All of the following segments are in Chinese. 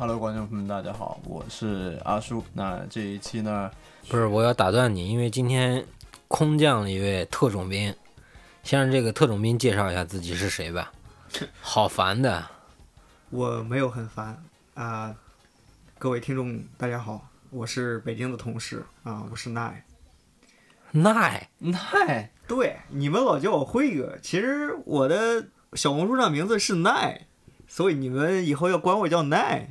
Hello，观众朋友们，大家好，我是阿叔。那这一期呢，不是我要打断你，因为今天空降了一位特种兵，先让这个特种兵介绍一下自己是谁吧。好烦的，我没有很烦啊、各位听众大家好，我是北京的同事啊、我是奈。奈奈对，你们老叫我辉哥，其实我的小红书上名字是奈，所以你们以后要管我叫奈。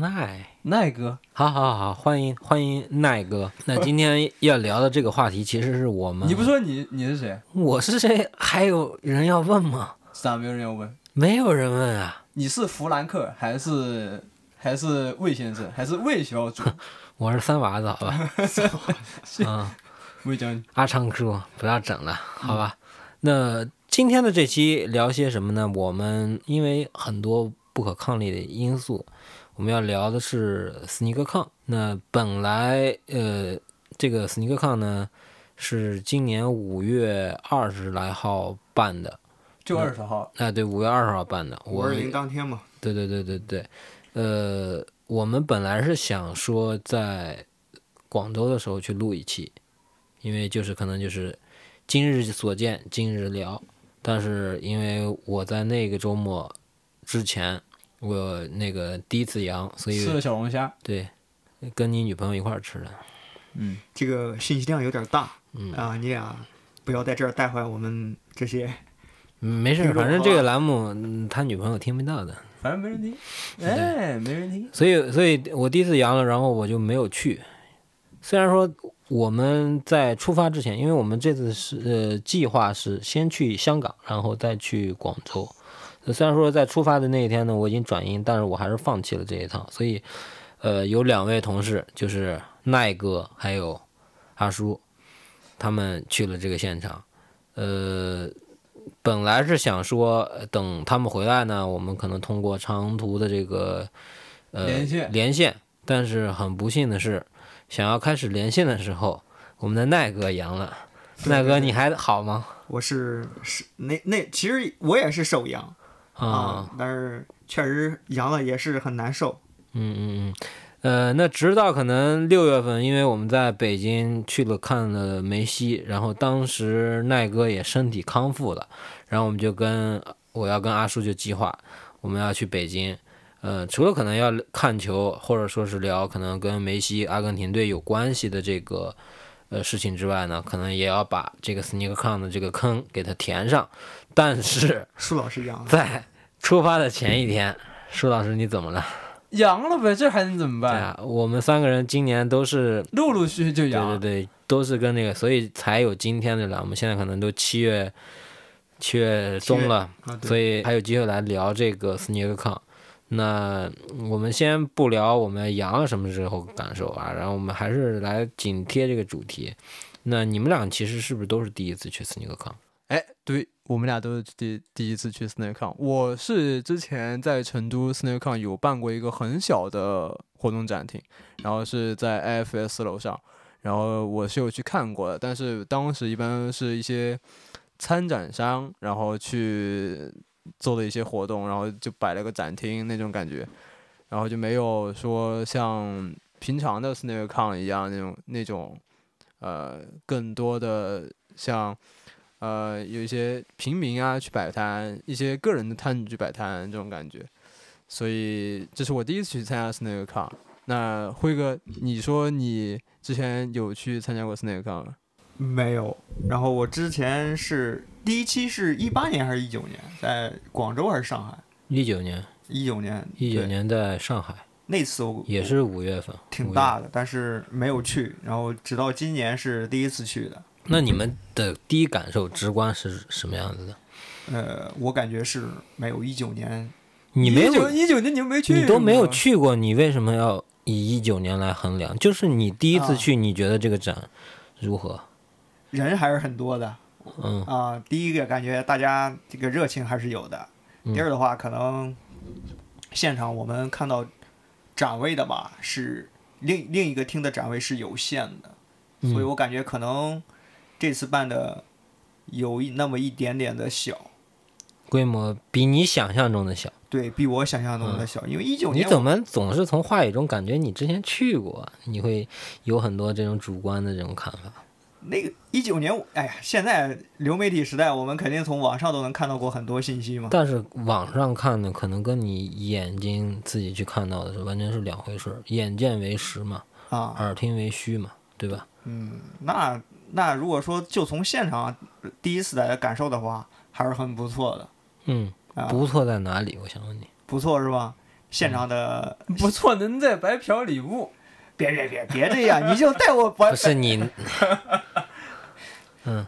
奈，奈哥，好好好，欢迎欢迎奈哥。那今天要聊的这个话题，其实是我们你不说你你是谁？我是谁？还有人要问吗？咋没有人要问？没有人问啊，你是弗兰克还是还是魏先生还是魏小主？我是三娃子，好吧？嗯。魏将军，阿昌叔，不要整了，好吧？那今天的这期聊些什么呢？我们因为很多不可抗力的因素，我们要聊的是斯尼克抗。那本来呃，这个斯尼克抗呢是今年五月二十来号办的，就二十号。哎、对，五月二十号办的。我五二零当天嘛，对对对对对，呃，我们本来是想说在广州的时候去录一期，因为就是可能就是今日所见今日聊，但是因为我在那个周末之前我那个第一次阳，所以吃了小龙虾。对跟你女朋友一块儿吃的，嗯，这个信息量有点大嗯啊、你俩不要在这儿带坏我们这些。嗯没事儿，反正这个栏目嗯他女朋友听不到的，反正没人听。哎，没人听。所以，所以我第一次阳了，然后我就没有去。虽然说我们在出发之前，因为我们这次是呃计划是先去香港，然后再去广州。虽然说在出发的那一天呢，我已经转阴，但是我还是放弃了这一趟。所以，呃，有两位同事，就是奈哥还有阿叔，他们去了这个现场。呃，本来是想说呃等他们回来呢，我们可能通过长途的这个呃连线连线，但是很不幸的是，想要开始连线的时候，我们的奈哥阳了。奈哥，你还好吗？我是是那那其实我也是手阳啊、啊，但是确实阳了也是很难受。嗯嗯嗯，呃，那直到可能六月份，因为我们在北京去了看了梅西，然后当时奈哥也身体康复了，然后我们就跟我要跟阿叔就计划，我们要去北京，呃，除了可能要看球，或者说是聊可能跟梅西、阿根廷队有关系的这个呃事情之外呢，可能也要把这个 sneaker con 的这个坑给它填上，但是舒老师阳了，在出发的前一天，舒老师你怎么了？阳了呗，这还能怎么办？对啊，我们三个人今年都是，陆陆续续就阳。对对，都是跟那个，所以才有今天的了。我们现在可能都七月七月中了，啊，所以还有机会来聊这个斯尼克抗。那我们先不聊我们阳了什么时候感受啊，然后我们还是来紧贴这个主题。那你们俩其实是不是都是第一次去斯尼克抗？哎，对我们俩都是第第一次去 SnakeCon。我是之前在成都 SnakeCon 有办过一个很小的活动展厅，然后是在 IFS 楼上，然后我是有去看过的，但是当时一般是一些参展商，然后去做的一些活动，然后就摆了个展厅那种感觉，然后就没有说像平常的 SnakeCon 一样那种那种呃更多的像。呃，有一些平民啊去摆摊，一些个人的摊主去摆摊这种感觉，所以这是我第一次去参加 SnakeCon。那辉哥，你说你之前有去参加过 SnakeCon 吗？没有。然后我之前是第一期是一八年还是一九年，在广州还是上海？一九年，一九年，对一九年在上海，那次我也是五月份挺大的，但是没有去。然后直到今年是第一次去的。那你们的第一感受、直观是什么样子的？呃，我感觉是没有一九年，你没有，一九年你们没去，你都没有。去过，你为什么要以一九年来衡量？就是你第一次啊去，你觉得这个展如何？人还是很多的嗯啊、第一个感觉大家这个热情还是有的。嗯第二的话，可能现场我们看到展位的吧，是另另一个厅的展位是有限的，所以嗯我感觉可能这次办的有一那么一点点的小。规模比你想象中的小。对比我想象中的小，因为一九年你怎么总是从话语中感觉你之前去过？你会有很多这种主观的这种看法。那个一九年，哎呀，现在流媒体时代，我们肯定从网上都能看到过很多信息嘛。但是网上看的可能跟你眼睛自己去看到的是完全是两回事儿，眼见为实嘛，啊，耳听为虚嘛，对吧？嗯，那那如果说就从现场第一次来的感受的话，还是很不错的嗯，啊，不错在哪里？我想问你。不错是吧？现场的，不错，能在白嫖礼物。别别别别这样，你就带我白不是你，嗯，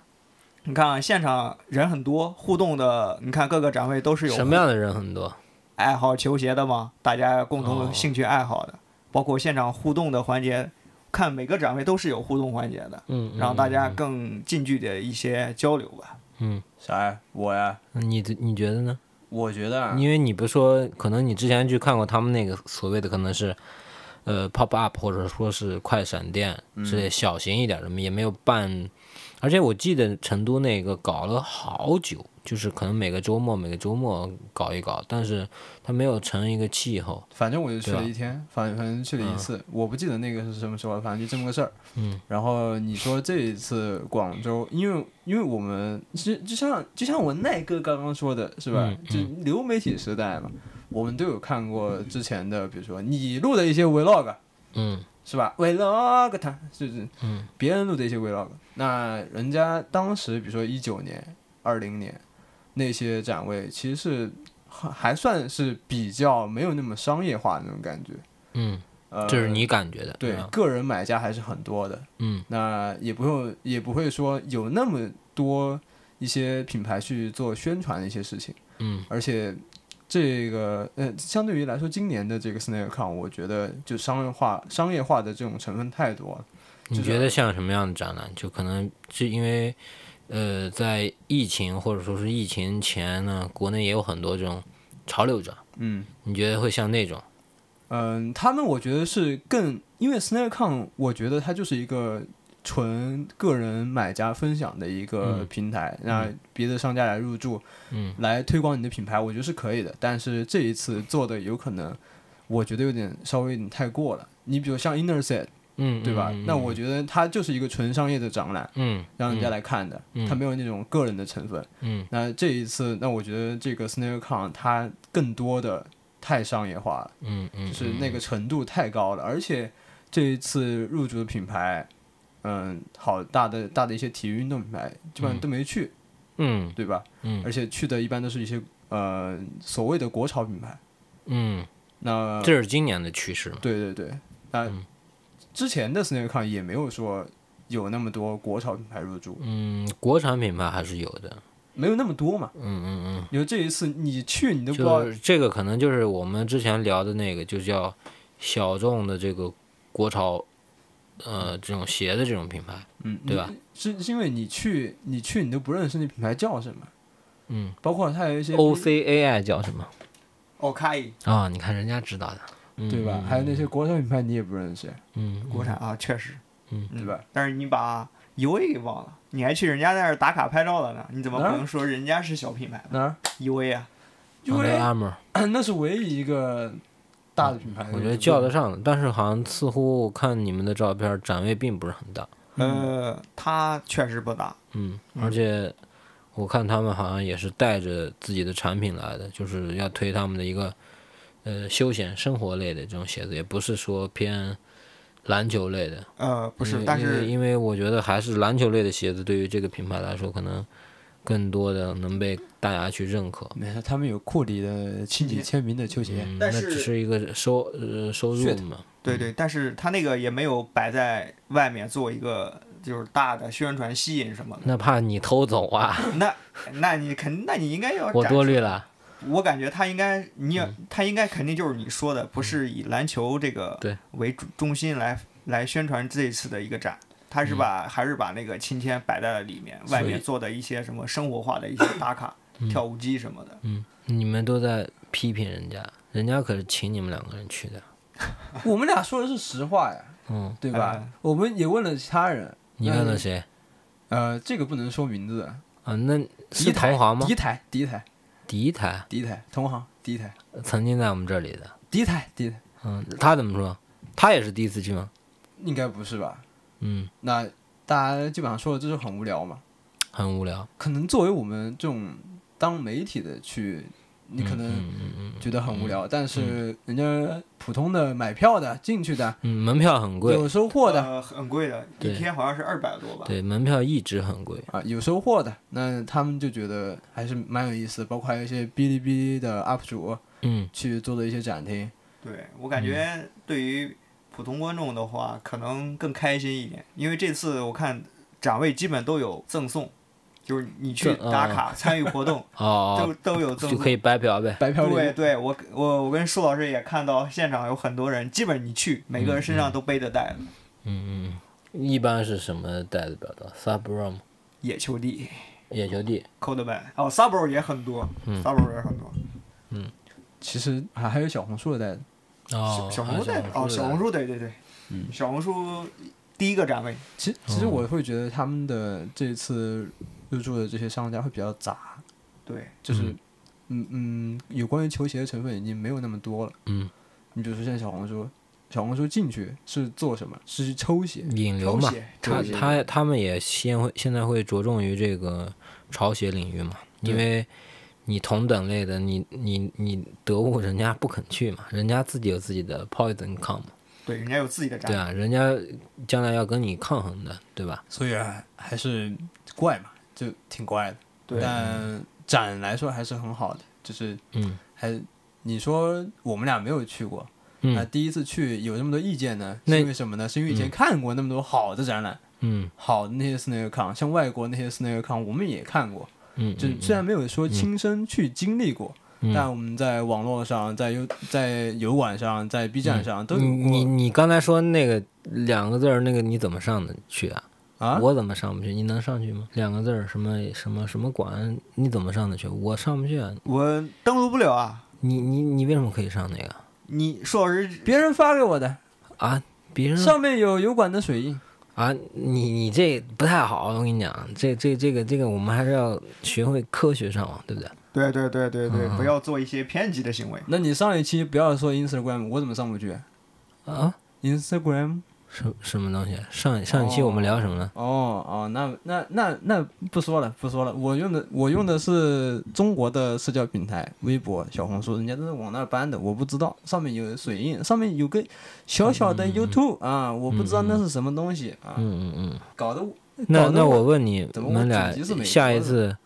你看啊，现场人很多，互动的，你看各个展位都是有什么样的人很多？爱好球鞋的嘛，大家共同兴趣爱好的，包括现场互动的环节，看每个展位都是有互动环节的，嗯，嗯让大家嗯更近距离的一些交流吧。嗯，啥呀？我呀，嗯你你觉得呢？我觉得啊，因为你不是说，可能你之前去看过他们那个所谓的可能是，呃，pop up 或者说是快闪店之类小型一点的，也没有办。而且我记得成都那个搞了好久，就是可能每个周末每个周末搞一搞，但是它没有成一个气候。反正我就去了一天，反反正去了一次，我不记得那个是什么时候了，反正就这么个事儿。嗯然后你说这一次广州，因为因为我们就就像就像我奈哥刚刚说的是吧？嗯就流媒体时代嘛，我们都有看过之前的，比如说你录的一些 vlog，嗯是吧？vlog 它就是嗯别人录的一些 vlog，那人家当时比如说一九年、二零年那些展位，其实是还还算是比较没有那么商业化的那种感觉。嗯，呃，这是你感觉的，对吧？个人买家还是很多的，嗯那也不用也不会说有那么多一些品牌去做宣传的一些事情，嗯而且这个呃，相对于来说，今年的这个 SnakeCon，我觉得就商业化商业化的这种成分太多了。你觉得像什么样的展览？就可能是因为，呃，在疫情或者说是疫情前呢，国内也有很多这种潮流者，嗯你觉得会像那种？嗯，他们我觉得是更，因为 SnakeCon，我觉得它就是一个纯个人买家分享的一个嗯平台，让别的商家来入驻，嗯来推广你的品牌，我觉得是可以的。但是这一次做的有可能，我觉得有点稍微有点太过了。你比如像 Innerset，嗯，对吧？嗯那我觉得它就是一个纯商业的展览，嗯让人家来看的，嗯它没有那种个人的成分。嗯那这一次，那我觉得这个 SnakeCon 它更多的太商业化了，嗯嗯，就是那个程度太高了，而且这一次入驻的品牌。嗯，好大的大的一些体育运动品牌基本上都没去，嗯对吧？嗯而且去的一般都是一些呃所谓的国潮品牌。嗯，那这是今年的趋势嘛？对对对，那嗯之前的 SnakeCon 也没有说有那么多国潮品牌入驻，嗯，国产品牌还是有的。没有那么多嘛。嗯嗯嗯。因为这一次你去你都不知道就是这个可能就是我们之前聊的那个，就叫小众的这个国潮，呃，这种鞋的这种品牌，嗯，对吧？是是因为你去你去你都不认识那品牌叫什么，嗯包括它有一些，O C A I 叫什么哦，卡伊啊？你看人家知道的，嗯对吧？还有那些国产品牌你也不认识，嗯，国产啊，确实，嗯对吧？但是你把 U A 给忘了，你还去人家那儿打卡拍照了呢，你怎么不能说人家是小品牌哪儿？？U A 啊，因为 Armour，那是唯一一个大的品牌，我觉得叫得上的，但是好像似乎我看你们的照片，展位并不是很大，呃，它确实不大，嗯，嗯而且我看他们好像也是带着自己的产品来的，就是要推他们的一个呃休闲生活类的这种鞋子，也不是说偏篮球类的，呃，不是，但是因为因为我觉得还是篮球类的鞋子对于这个品牌来说，可能更多的能被大家去认可。没事，他们有库里的亲笔签名的球鞋，嗯，那只是一个收呃收入嘛。对对，但是他那个也没有摆在外面做一个就是大的宣传吸引什么的。那怕你偷走啊！那那你肯，那你应该要我多虑了。我感觉他应该，你也，他应该肯定就是你说的，不是以篮球这个为中中心来来宣传这一次的一个展，他是把、还是把那个青天摆在了里面，外面做的一些什么生活化的一些打卡、跳舞机什么的。嗯，你们都在批评人家，人家可是请你们两个人去的。我们俩说的是实话呀，嗯，对吧？嗯我们也问了其他人，你问了谁？呃，这个不能说名字，啊，那第是一台同行吗第？一台，第一台，第一台，第一台同行，第一台，曾经在我们这里的。第一台，第一台，嗯，他怎么说？他也是第一次去吗？应该不是吧？嗯，那大家基本上说的就是很无聊嘛。很无聊。可能作为我们这种当媒体的去，你可能觉得很无聊，但是人家普通的买票的进去的嗯，门票很贵，有收获的呃，很贵的，一天好像是二百多吧。对，门票一直很贵。啊，有收获的，那他们就觉得还是蛮有意思的，包括还有一些哔哩哔哩的 UP 主嗯去做的一些展厅。对我感觉对于普通观众的话，可能更开心一点，因为这次我看展位基本都有赠送，就是你去打卡 参与活动哦都都有赠送就可。以白嫖呗。白嫖，对对，我我我跟舒老师也看到现场有很多人，基本你去每个人身上都背着袋子，嗯嗯，一般是什么袋子比较多？Subrom 野球地、野球地。Coldman，哦 s u b r o 也很多、嗯 s u b r o 也很多。嗯其实还还有小红书的袋子，哦，小红书袋子哦，小红书书对对对，嗯小红书第一个展位，其实其实哦我会觉得他们的这次入驻的这些商家会比较杂，对，就是嗯嗯嗯，有关于球鞋的成分已经没有那么多了。嗯，你比如说像小红书，小红书进去是做什么？是去抽鞋。引流嘛，他他他们也先会现在会着重于这个潮鞋领域嘛，因为你同等类的，你你你得物人家不肯去嘛，人家自己有自己的 poison com 嘛，对，人家有自己的展对啊，人家将来要跟你抗衡的，对吧？所以啊，还是怪嘛，就挺怪的。对。但展来说还是很好的，就是嗯。还你说我们俩没有去过，那、嗯第一次去有这么多意见呢，是因为什么呢？是因为以前嗯。看过那么多好的展览，嗯。好的那些 snake con，像外国那些 snake con，我们也看过，嗯，就嗯虽然没有说亲身去经历过，嗯。但我们在网络上、在油在油管上、在 B 站上都有你你你刚才说那个两个字儿，那个你怎么上的去啊？啊。我怎么上不去？你能上去吗？两个字儿，什么什么什么馆，你怎么上得去？我上不去啊！我登录不了啊。你你你为什么可以上那个你说是别人发给我的，啊？别人上面有油管的水印。啊，你你这不太好，我跟你讲，这这这个这个，我们还是要学会科学上网，对不对？对对对对对，嗯不要做一些偏激的行为。那你上一期不要说 Instagram，我怎么上不去啊，？Instagram？什什么东西？上上一期我们聊什么呢？哦哦，那那那那不说了，不说了。我用的我用的是中国的社交平台，微博、小红书，人家都是往那儿搬的，我不知道。上面有水印，上面有个小小的 YouTube 啊，我不知道那是什么东西啊，嗯嗯嗯。搞得那那我我问你我们俩下一次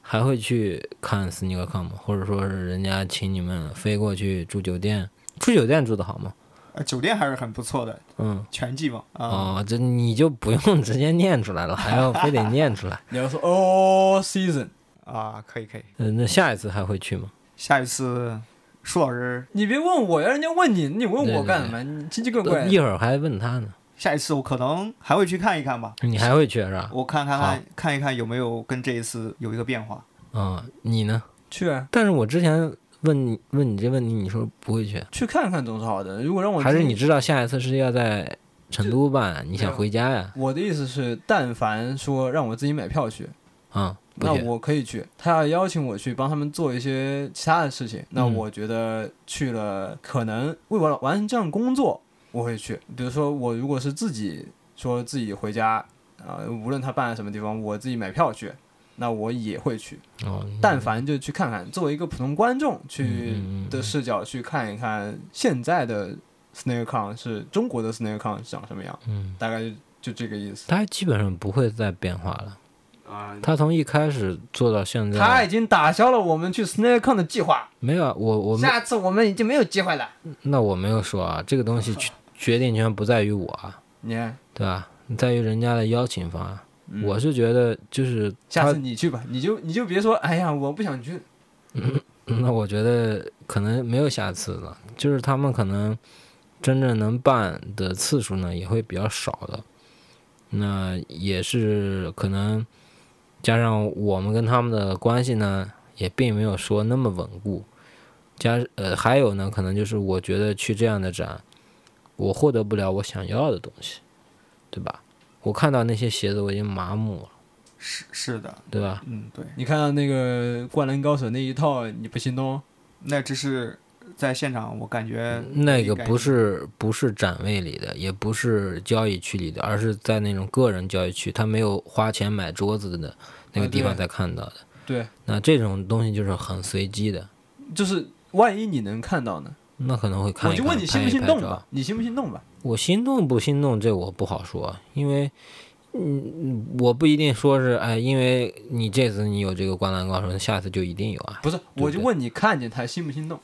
还会去看 SneakerCon 吗？或者说是人家请你们飞过去住酒店？住酒店住的好吗？呃，酒店还是很不错的，嗯，全季嘛啊。哦，这你就不用直接念出来了，还要非得念出来。你要说 All Season，啊，可以可以。嗯，那下一次还会去吗？下一次，舒老师，你别问我呀，人家问你，你问我干什么？你奇奇怪怪。一会儿还问他呢。下一次我可能还会去看一看吧，你还会去是吧？我看看看看一看有没有跟这一次有一个变化。啊、你呢？去啊，但是我之前问你问你这问题，你说不会去，去看看总是好的。如果让我还是你知道下一次是要在成都办，你想回家呀？我的意思是，但凡说让我自己买票去，啊、不那。我可以去。他要邀请我去帮他们做一些其他的事情，那嗯我觉得去了可能为我完成这样工作，我会去。比如说，我如果是自己说自己回家，啊、无论他办在什么地方，我自己买票去，那我也会去。哦，但凡就去看看，作为一个普通观众去的视角去看一看现在的 SnakeCon 是中国的 SnakeCon 长什么样，嗯，大概就就这个意思他基本上不会再变化了。啊。他从一开始做到现在，他已经打消了我们去 SnakeCon 的计划，没有啊我我们下次我们已经没有机会了。那我没有说啊，这个东西决决定权不在于我啊，对吧？在于人家的邀请方啊。嗯我是觉得就是下次，你去吧，你就你就别说，哎呀，我不想去。嗯那我觉得可能没有下次了，就是他们可能真正能办的次数呢也会比较少的。那也是可能加上我们跟他们的关系呢，也并没有说那么稳固。加呃，还有呢，可能就是我觉得去这样的展，我获得不了我想要的东西，对吧？我看到那些鞋子，我已经麻木了。是是的，对吧？嗯，对，你看到那个《灌篮高手》那一套，你不心动？那只是在现场，我感觉那个不是不是展位里的，也不是交易区里的，而是在那种个人交易区，他没有花钱买桌子的那个地方才看到的。对，那这种东西就是很随机的，就是万一你能看到呢？那可能会看我就问你心不心动吧？你心不心动吧？我心动不心动，这我不好说，因为，嗯，我不一定说是，哎，因为你这次你有这个灌篮高手，下次就一定有啊，不是，对我就问你看见他心不心动？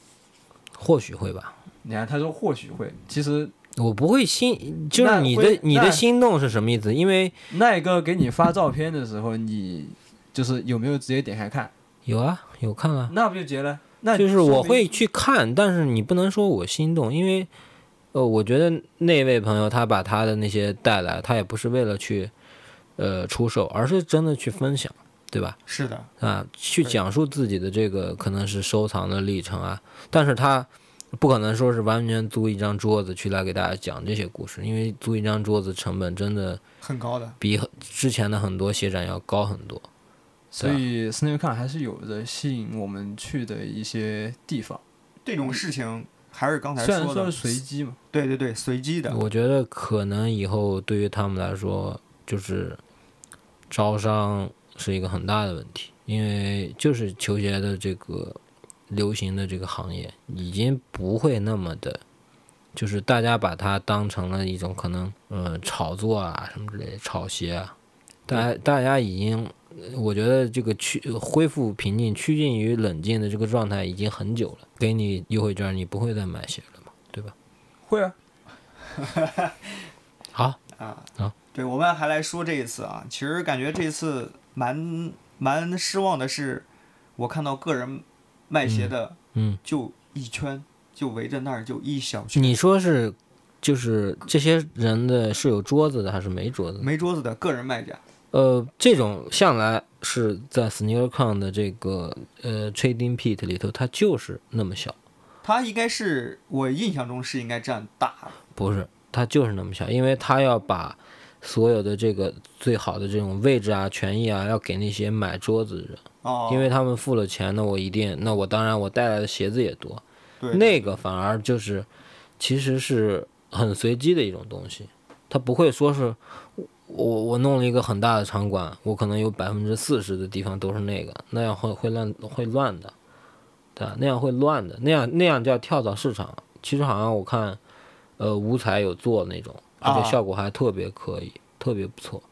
或许会吧。你看他说或许会，其实我不会心，就是你的你的心动是什么意思？因为那个给你发照片的时候，你就是有没有直接点开看？有啊，有看啊，那不就结了？那就是我会去看，但是你不能说我心动，因为，呃，我觉得那位朋友他把他的那些带来，他也不是为了去，呃，出售，而是真的去分享，对吧？是的，啊，去讲述自己的这个可能是收藏的历程啊，但是他不可能说是完全租一张桌子去来给大家讲这些故事，因为租一张桌子成本真的很高的。比之前的很多写展要高很多。所以 SnowCon 还是有着吸引我们去的一些地方，这种事情还是刚才的虽然说是，随机嘛。对对对，随机的。我觉得可能以后对于他们来说，就是招商是一个很大的问题，因为就是球鞋的这个流行的这个行业已经不会那么的，就是大家把它当成了一种可能呃炒作啊什么之类的炒鞋啊，大家大家已经。我觉得这个趋恢复平静、趋近于冷静的这个状态已经很久了。给你优惠券，你不会再买鞋了嘛？对吧？会啊，好，啊好对，我们还来说这一次啊，其实感觉这次蛮蛮失望的是，我看到个人卖鞋的嗯。就一圈，就围着那儿就一小圈，你说是，就是这些人的是有桌子的还是没桌子的？没桌子的个人卖家。呃，这种向来是在 SneakerCon 的这个呃 Trading Pit 里头，它就是那么小，它应该是我印象中是应该占大，不是，它就是那么小，因为它要把所有的这个最好的这种位置啊、权益啊，要给那些买桌子的人，哦，因为他们付了钱，那我一定，那我当然我带来的鞋子也多，对。那个反而就是其实是很随机的一种东西，它不会说是我我弄了一个很大的场馆，我可能有百分之四十的地方都是那个，那样会会乱会乱的，对吧？那样会乱的，那样那样叫跳蚤市场。其实好像我看，呃，五彩有做那种，而且啊效果还特别可以，特别不错，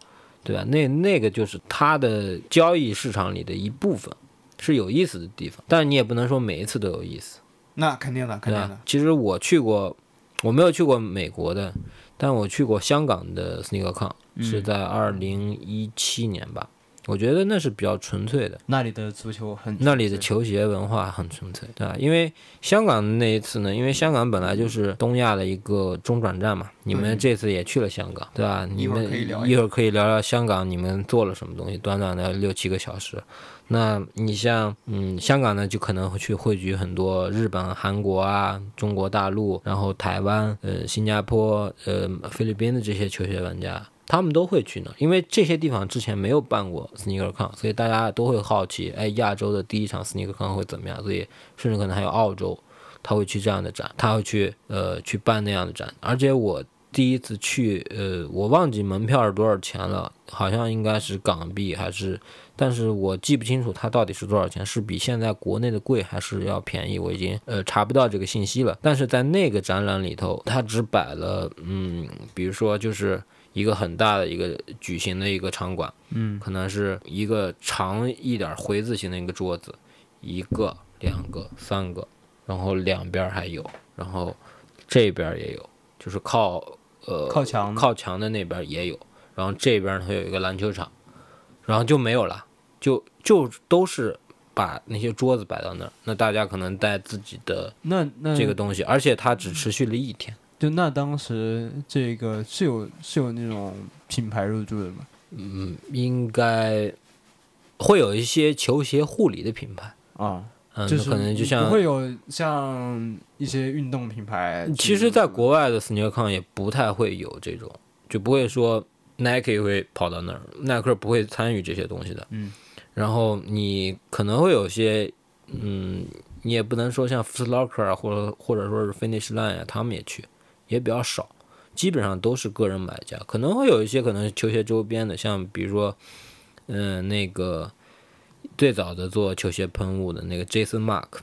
对吧？那那个就是它的交易市场里的一部分，是有意思的地方，但是你也不能说每一次都有意思。那肯定的，肯定的。？其实我去过，我没有去过美国的，但我去过香港的 SneakerCon，、是嗯在二零一七年吧。我觉得那是比较纯粹的，那里的足球很那里的球鞋文化很纯粹，对吧？因为香港的那一次呢，因为香港本来就是东亚的一个中转站嘛，你们这次也去了香港，对吧？你们一会儿可以聊聊香港你们做了什么东西，短短的六七个小时。那你像，嗯，香港呢，就可能会去汇聚很多日本、韩国啊、中国大陆，然后台湾、呃、新加坡、呃、菲律宾的这些球鞋玩家，他们都会去呢，因为这些地方之前没有办过 SneakerCon，所以大家都会好奇，哎，亚洲的第一场 SneakerCon 会怎么样？所以甚至可能还有澳洲，他会去这样的展，他会去呃去办那样的展，而且我。第一次去，呃，我忘记门票是多少钱了，好像应该是港币还是，但是我记不清楚它到底是多少钱，是比现在国内的贵还是要便宜，我已经呃查不到这个信息了。但是在那个展览里头，它只摆了，嗯，比如说就是一个很大的一个矩形的一个场馆，嗯，可能是一个长一点回字形的一个桌子，一个、两个、三个，然后两边还有，然后这边也有，就是靠呃靠墙。的靠墙的那边也有，然后这边它有一个篮球场，然后就没有了，就就都是把那些桌子摆到那儿，那大家可能带自己的那那这个东西，而且它只持续了一天。就那当时这个是有是有那种品牌入驻的吗？嗯，应该会有一些球鞋护理的品牌，啊，嗯，就是可能就像不会有像一些运动品牌。其实，在国外的 SneakerCon 也不太会有这种，就不会说 Nike 会跑到那儿，耐克不会参与这些东西的。嗯，然后你可能会有些，嗯，你也不能说像 Foot Locker 啊，或者或者说是 Finish Line 啊，他们也去，也比较少，基本上都是个人买家。可能会有一些可能球鞋周边的，像比如说，嗯、那个最早的做球鞋喷雾的那个 Jason Mark，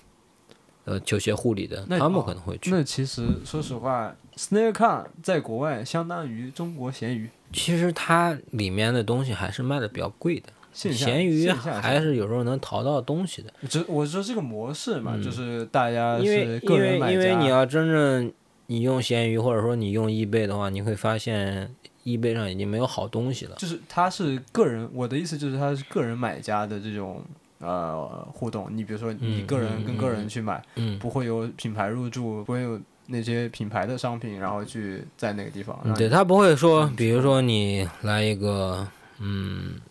呃，球鞋护理的，他们哦可能会去。那其实说实话，SneakerCon 在国外相当于中国闲鱼，其实它里面的东西还是卖的比较贵的，闲鱼还是有时候能淘到东西的。只我说这个模式嘛，嗯就是大家因为是个因为因为你要真正你用闲鱼或者说你用易贝的话，你会发现易贝上已经没有好东西了。就是它是个人，我的意思就是它是个人买家的这种呃互动。你比如说你嗯个人嗯跟个嗯人去买，嗯，不会有品牌入驻，不会有那些品牌的商品，然后去在那个地方。对他不会说嗯，比如说你来一个嗯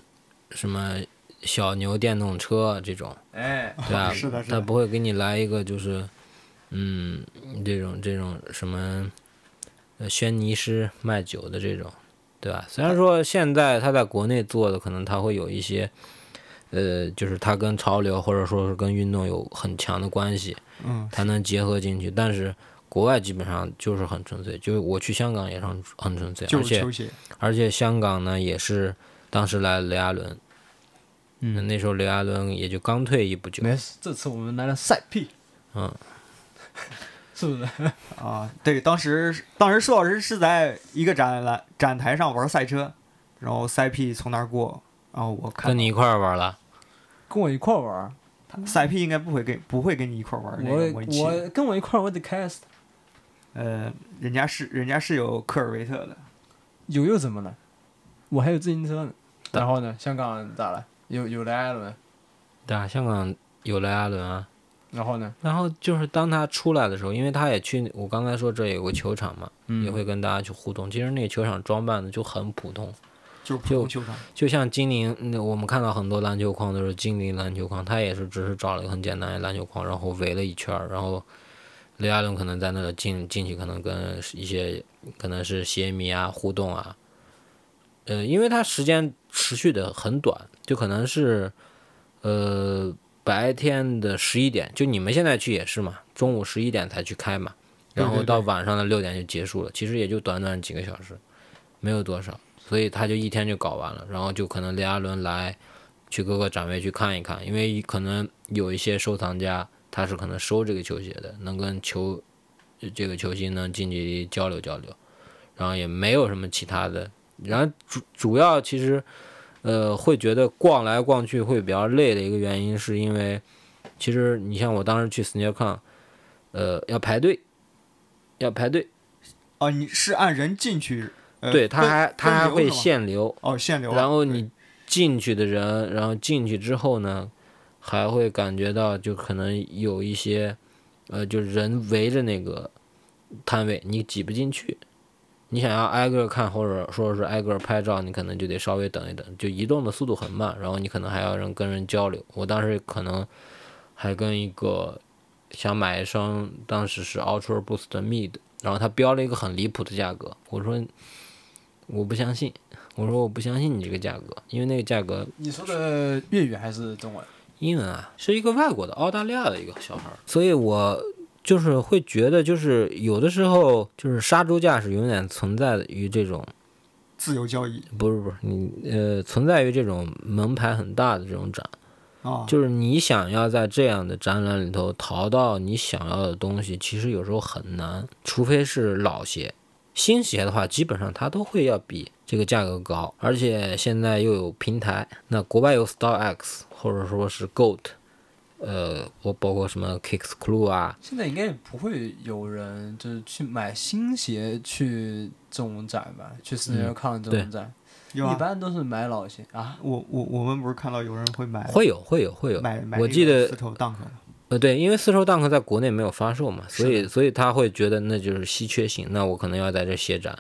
什么小牛电动车这种，哎，对吧？是的是的他不会给你来一个就是嗯这种这种什么呃轩尼诗卖酒的这种，对吧？虽然说现在他在国内做的可能他会有一些。呃，就是他跟潮流或者说是跟运动有很强的关系，嗯，才能结合进去。但是国外基本上就是很纯粹，就是我去香港也是很很纯粹，而且而且香港呢也是当时来了雷阿伦，嗯，那时候雷阿伦也就刚退役不久，没事，这次我们来了赛屁，嗯，是不是？啊，对，当时当时舒老师是在一个展览展台上玩赛车，然后赛 P 从那儿过，然后我看跟你一块儿玩了。跟我一块儿玩儿，赛 P 应该不会跟不会跟你一块儿玩那个模我拟器，我跟我一块儿我得 cast，呃，人家是人家是有科尔维特的，有又怎么了？我还有自行车呢。对然后呢，香港咋了？有有雷阿伦，对啊，香港有雷阿伦啊。然后呢？然后就是当他出来的时候，因为他也去，我刚才说这有个球场嘛，嗯也会跟大家去互动。其实那个球场装扮的就很普通，就是普就通球场，就像精灵，那我们看到很多篮球框都是精灵篮球框，他也是只是找了一个很简单的篮球框，然后围了一圈，然后雷阿伦可能在那个进进去，可能跟一些可能是鞋迷啊互动啊，呃，因为他时间持续的很短，就可能是呃白天的十一点，就你们现在去也是嘛，中午十一点才去开嘛，然后到晚上的六点就结束了，其实也就短短几个小时，没有多少。所以他就一天就搞完了，然后就可能雷阿伦来去各个展位去看一看，因为可能有一些收藏家他是可能收这个球鞋的，能跟球这个球星能近距离交流交流，然后也没有什么其他的，然后主主要其实呃会觉得逛来逛去会比较累的一个原因，是因为其实你像我当时去 SneakerCon，呃要排队，要排队，哦，你是按人进去，呃、对，他还他还会限流。哦限流啊，然后你进去的人，然后进去之后呢，还会感觉到就可能有一些，呃，就人围着那个摊位，你挤不进去。你想要挨个看，或者说是挨个拍照，你可能就得稍微等一等，就移动的速度很慢，然后你可能还要人跟人交流。我当时可能还跟一个想买一双，当时是 Ultra Boost 的 Mid，然后他标了一个很离谱的价格，我说我不相信，我说我不相信你这个价格，因为那个价格你说的粤语还是中文？英文啊，是一个外国的澳大利亚的一个小孩儿，所以我就是会觉得，就是有的时候就是杀猪价是永远存在于这种，自由交易不是不是你呃存在于这种门牌很大的这种展，啊，就是你想要在这样的展览里头淘到你想要的东西，其实有时候很难，除非是老鞋。新鞋的话，基本上它都会要比这个价格高，而且现在又有平台，那国外有 Star X 或者说是 Goat，呃，我包括什么 Kicks Clue 啊，现在应该也不会有人就是去买新鞋去这种展吧，去 SneakerCon 这种展，有啊。一般都是买老鞋。啊。我我我们不是看到有人会买会有会有会有，买买那我记得个丝绸 Dunk 的呃，对，因为丝绸 Dunk 在国内没有发售嘛，所以所以他会觉得那就是稀缺性，那我可能要在这鞋展，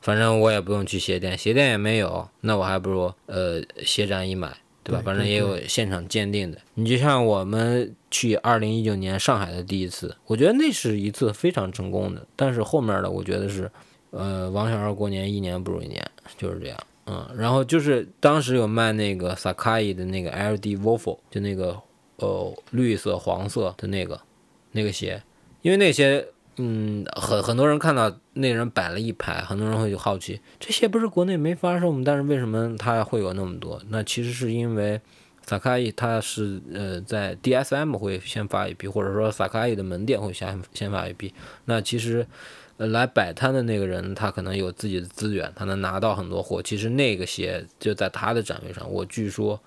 反正我也不用去鞋店，鞋店也没有，那我还不如呃鞋展一买，对吧？反正也有现场鉴定的。你就像我们去二零一九年上海的第一次，我觉得那是一次非常成功的，但是后面的我觉得是，呃，王小二过年一年不如一年，就是这样。嗯，然后就是当时有卖那个 Sakai 的那个 LD Waffle，就那个呃绿色黄色的那个那个鞋，因为那些嗯很很多人看到那人摆了一排，很多人会好奇，这鞋不是国内没发售吗？但是为什么它会有那么多？那其实是因为 Sakai 它是呃在 DSM 会先发一批，或者说 Sakai 的门店会先先发一批。那其实呃来摆摊的那个人，他可能有自己的资源，他能拿到很多货。其实那个鞋就在他的展位上，我据说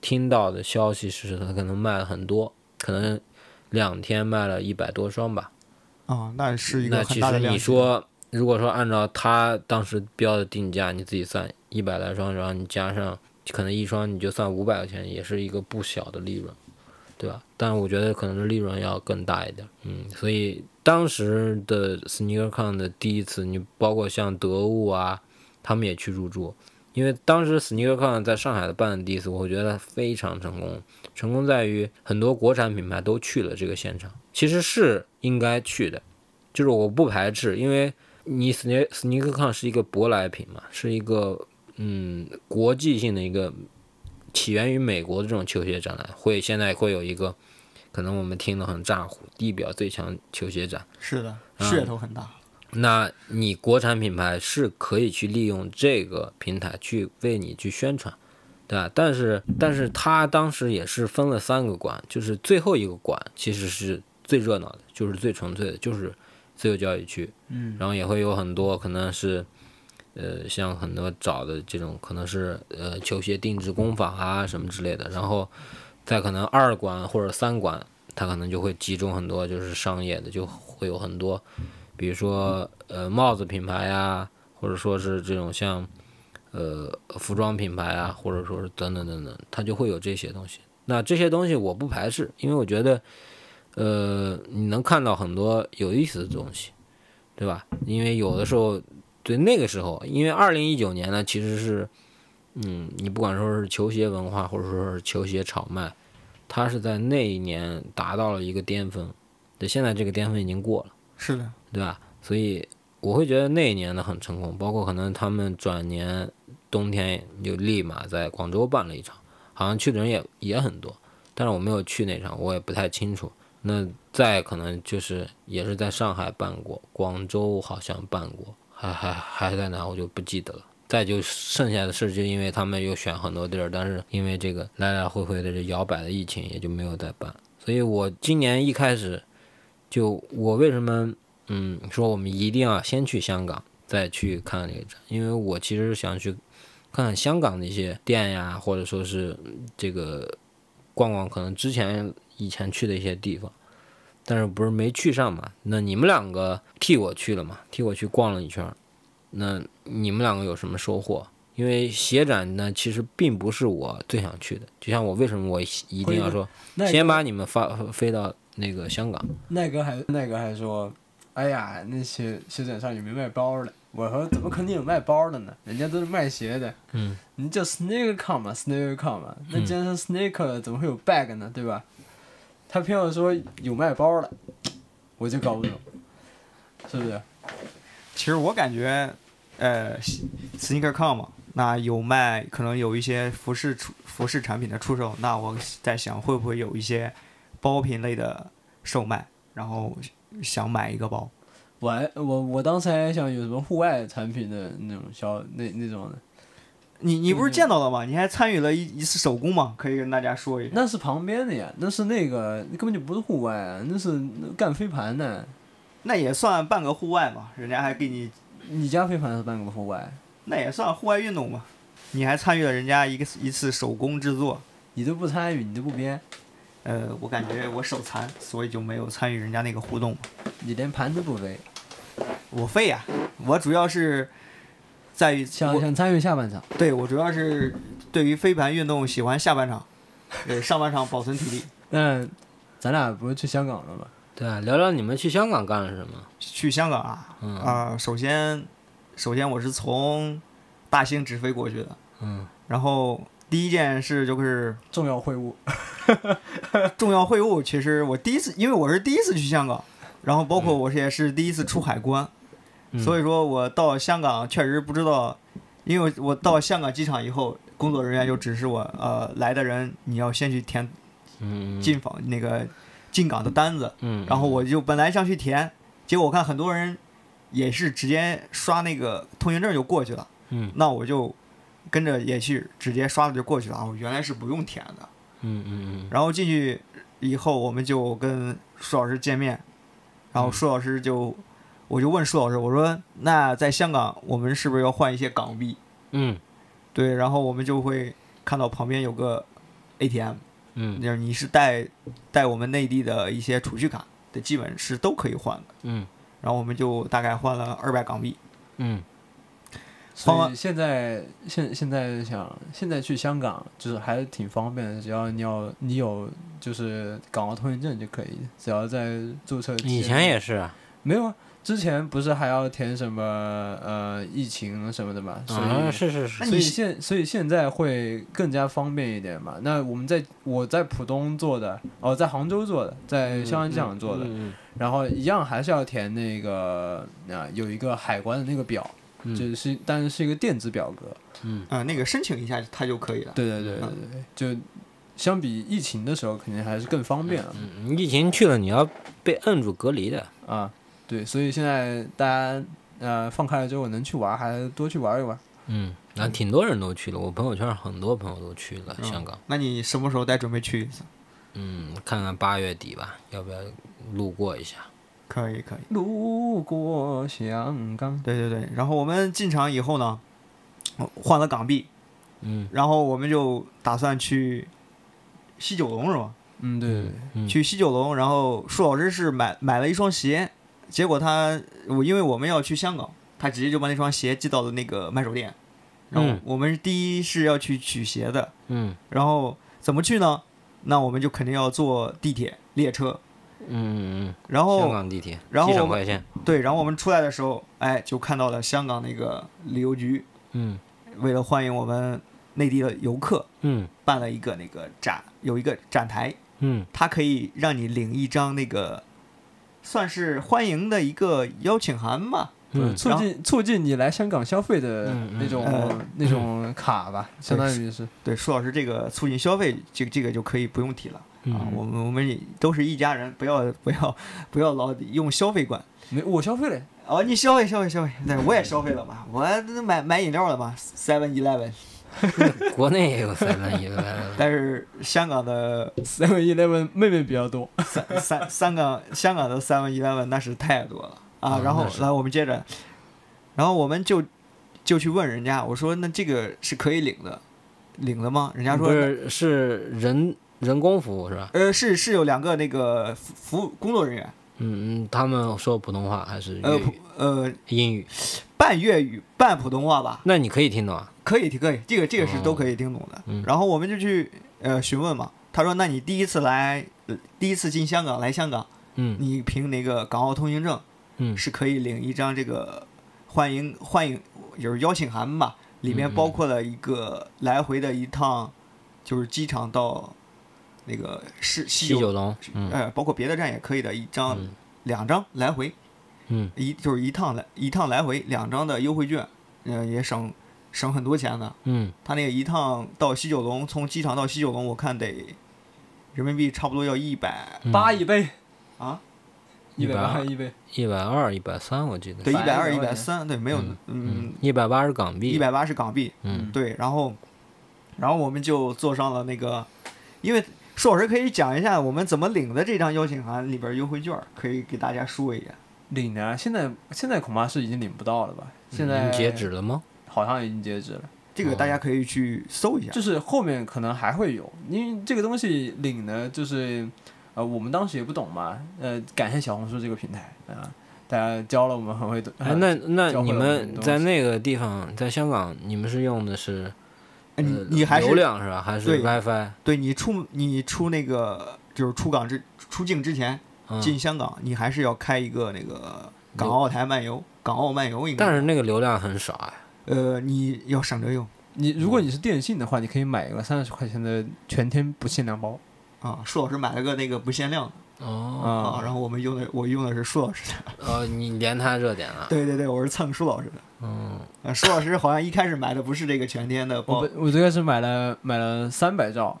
听到的消息是，他可能卖了很多，可能两天卖了一百多双吧。啊，那是一个那很其实你大的量级说，如果说按照他当时标的定价，你自己算一百来双，然后你加上可能一双你就算五百块钱，也是一个不小的利润，对吧？但我觉得可能利润要更大一点，嗯，所以当时的 SneakerCon 的第一次，你包括像得物啊，他们也去入驻。因为当时 SneakerCon 在上海的办的第一次，我觉得非常成功。成功在于很多国产品牌都去了这个现场，其实是应该去的，就是我不排斥，因为你 Sne SneakerCon 是一个舶来品嘛，是一个嗯国际性的一个起源于美国的这种球鞋展览，会现在会有一个可能我们听得很咋呼，地表最强球鞋展。是的，嗯噱头很大。那你国产品牌是可以去利用这个平台去为你去宣传，对吧？但是，但是他当时也是分了三个馆，就是最后一个馆其实是最热闹的，就是最纯粹的，就是自由交易区。嗯，然后也会有很多可能是，呃，像很多找的这种可能是呃球鞋定制工坊啊什么之类的，然后在可能二馆或者三馆，它可能就会集中很多就是商业的，就会有很多，比如说呃帽子品牌啊，或者说是这种像呃服装品牌啊，或者说是等等等等，它就会有这些东西。那这些东西我不排斥，因为我觉得，呃，你能看到很多有意思的东西。对吧？因为有的时候，对那个时候，因为二零一九年呢，其实是，嗯，你不管说是球鞋文化，或者说是球鞋炒卖，它是在那一年达到了一个巅峰。对，现在这个巅峰已经过了，是的，对吧？所以我会觉得那一年呢很成功，包括可能他们转年冬天就立马在广州办了一场，好像去的人也也很多，但是我没有去那场，我也不太清楚。那再可能就是也是在上海办过，广州好像办过，还还还在哪我就不记得了。再就剩下的事，就因为他们又选很多地儿，但是因为这个来来回回的这摇摆的疫情，也就没有再办。所以我今年一开始就我为什么嗯说我们一定要先去香港再去看这个展，因为我其实想去看看香港的一些店呀，或者说是这个逛逛可能之前以前去的一些地方，但是不是没去上嘛？那你们两个替我去了嘛？替我去逛了一圈儿，那你们两个有什么收获？因为鞋展呢，其实并不是我最想去的。就像我为什么我一定要说那先把你们发飞到那个香港？那个还那个还说，哎呀，那些鞋展上有没有卖包的？我说怎么可能有卖包的呢？人家都是卖鞋的。嗯，你叫 sneaker 嘛，sneaker 嘛，那既然是 sneaker，怎么会有 bag 呢？对吧？他偏要说有卖包的，我就搞不懂，是不是？其实我感觉，呃，sneaker com 嘛，那有卖，可能有一些服饰出服饰产品的出售。那我在想，会不会有一些包品类的售卖？然后想买一个包。我还我我当时还想有什么户外产品的那种小那那种的，你你不是嗯见到了吗？你还参与了一一次手工嘛？可以跟大家说一下。那是旁边的呀，那是那个根本就不是户外啊，那是干飞盘的。那也算半个户外嘛，人家还给你，你家飞盘是半个户外，那也算户外运动嘛。你还参与了人家一个一次手工制作。你都不参与，你都不编，呃，我感觉我手残，所以就没有参与人家那个互动。你连盘都不飞，我废呀、我主要是在于我想想参与下半场。对我主要是对于飞盘运动喜欢下半场，对上半场保存体力。那咱俩不是去香港了吗？对啊，聊聊你们去香港干了什么？去香港啊，嗯啊、首先，首先我是从大兴直飞过去的，嗯然后第一件事就是重要会晤，重要会晤。其实我第一次，因为我是第一次去香港，然后包括我也是第一次出海关，嗯所以说我到香港确实不知道因为我到香港机场以后，工作人员就指示我，呃，来的人你要先去填嗯。进访那个进港的单子，嗯，然后我就本来想去填，结果我看很多人也是直接刷那个通行证就过去了，嗯。那我就跟着也去直接刷了就过去了，哦，原来是不用填的。嗯嗯嗯。然后进去以后，我们就跟舒老师见面，然后舒老师就，我就问舒老师，我说那在香港我们是不是要换一些港币？嗯对，然后我们就会看到旁边有个 ATM，嗯就是你是带带我们内地的一些储蓄卡的，基本是都可以换的。嗯然后我们就大概换了二百港币。嗯所以现在现现在想现在去香港就是还是挺方便的，只要你要你有就是港澳通行证就可以，只要在注册以前也是啊，没有啊，之前不是还要填什么呃疫情什么的嘛，所以、啊是是是，所以现所以现在会更加方便一点嘛。那我们在我在浦东做的，哦，在杭州做的，在香港机场做的，嗯然后一样还是要填那个啊、有一个海关的那个表，嗯就是但是是一个电子表格。嗯啊、那个申请一下它就可以了。对对对对对，就相比疫情的时候，肯定还是更方便了、嗯，疫情去了你要被摁住隔离的，啊。对，所以现在大家呃放开了之后能去玩，还是多去玩一玩。嗯，然后挺多人都去了，我朋友圈很多朋友都去了香港。那你什么时候再准备去一次？嗯，看看八月底吧，要不要路过一下？可以可以。路过香港，对对对，然后我们进场以后呢，换了港币，嗯然后我们就打算去西九龙是吧？嗯，对对去西九龙，然后舒老师是买买了一双鞋，结果他我因为我们要去香港，他直接就把那双鞋寄到了那个卖手店，然后嗯。我们第一是要去取鞋的，嗯。然后怎么去呢？那我们就肯定要坐地铁、列车，嗯嗯然后，香后港地铁，然后对，然后我们出来的时候，哎，就看到了香港那个旅游局嗯。为了欢迎我们内地的游客，嗯。办了一个那个展，有一个展台，嗯。它可以让你领一张那个算是欢迎的一个邀请函吧。嗯促进促进你来香港消费的那种、呃那种卡吧，相当于是。对，舒老师这个促进消费，这个这个就可以不用提了、啊。嗯我们我们也都是一家人，不要不要不要老用消费观。没我消费了，哦，你消费消费消费，对，我也消费了嘛，我买买饮料了嘛，Seven Eleven。国内也有三万一个，但是香港的 Seven Eleven 妹妹比较多。三三三港香港的 Seven Eleven 那是太多了啊。啊然后来我们接着，然后我们就就去问人家，我说那这个是可以领的，领了吗？人家说不是是人人工服务是吧？呃是是有两个那个服服务工作人员，嗯嗯，他们说普通话还是呃普？呃英语？半粤语半普通话吧，那你可以听懂啊？可以可以，这个这个是都可以听懂的。嗯。然后我们就去呃询问嘛，他说那你第一次来，呃第一次进香港来香港，嗯。你凭那个港澳通行证。嗯。是可以领一张这个欢迎欢迎就是邀请函吧，里面嗯嗯。包括了一个来回的一趟，就是机场到那个市西九，龙，嗯。呃，包括别的站也可以的，一张、嗯。两张来回，嗯。一就是一趟来一趟来回两张的优惠券，呃，也省省很多钱的。嗯。他那个一趟到西九龙，从机场到西九龙，我看得人民币差不多要一百嗯。八一杯。啊，一百八一杯，一百二、一百三，我记得。对，一百二、一百三，对，没有，嗯。嗯，一百八是港币，一百八是港币，嗯。对，然后，然后我们就坐上了那个，因为舒老师可以讲一下我们怎么领的这张邀请函里边优惠券，可以给大家说一下。领的啊，现在现在恐怕是已经领不到了吧？现在已经截止了吗？好像已经截止了，这个大家可以去搜一下。就是后面可能还会有，因为这个东西领的就是，呃，我们当时也不懂嘛，呃，感谢小红书这个平台啊、大家教了我们很会懂。哎，那那你们在那个地方，在香港，你们是用的是哎你呃你还是流量是吧？还是对 WiFi？对你出你出那个就是出港之出境之前嗯，进香港，你还是要开一个那个港澳台漫游，港澳漫游应该。但是那个流量很少哎。呃，你要省着用你如果你是电信的话，你可以买一个三十块钱的全天不限量包。啊。舒老师买了个那个不限量的，哦啊，然后我们用的我用的是舒老师的，哦，你连他热点了。对对对，我是蹭舒老师的。嗯，啊，舒老师好像一开始买的不是这个全天的我包本，我最开始买了买了三百兆，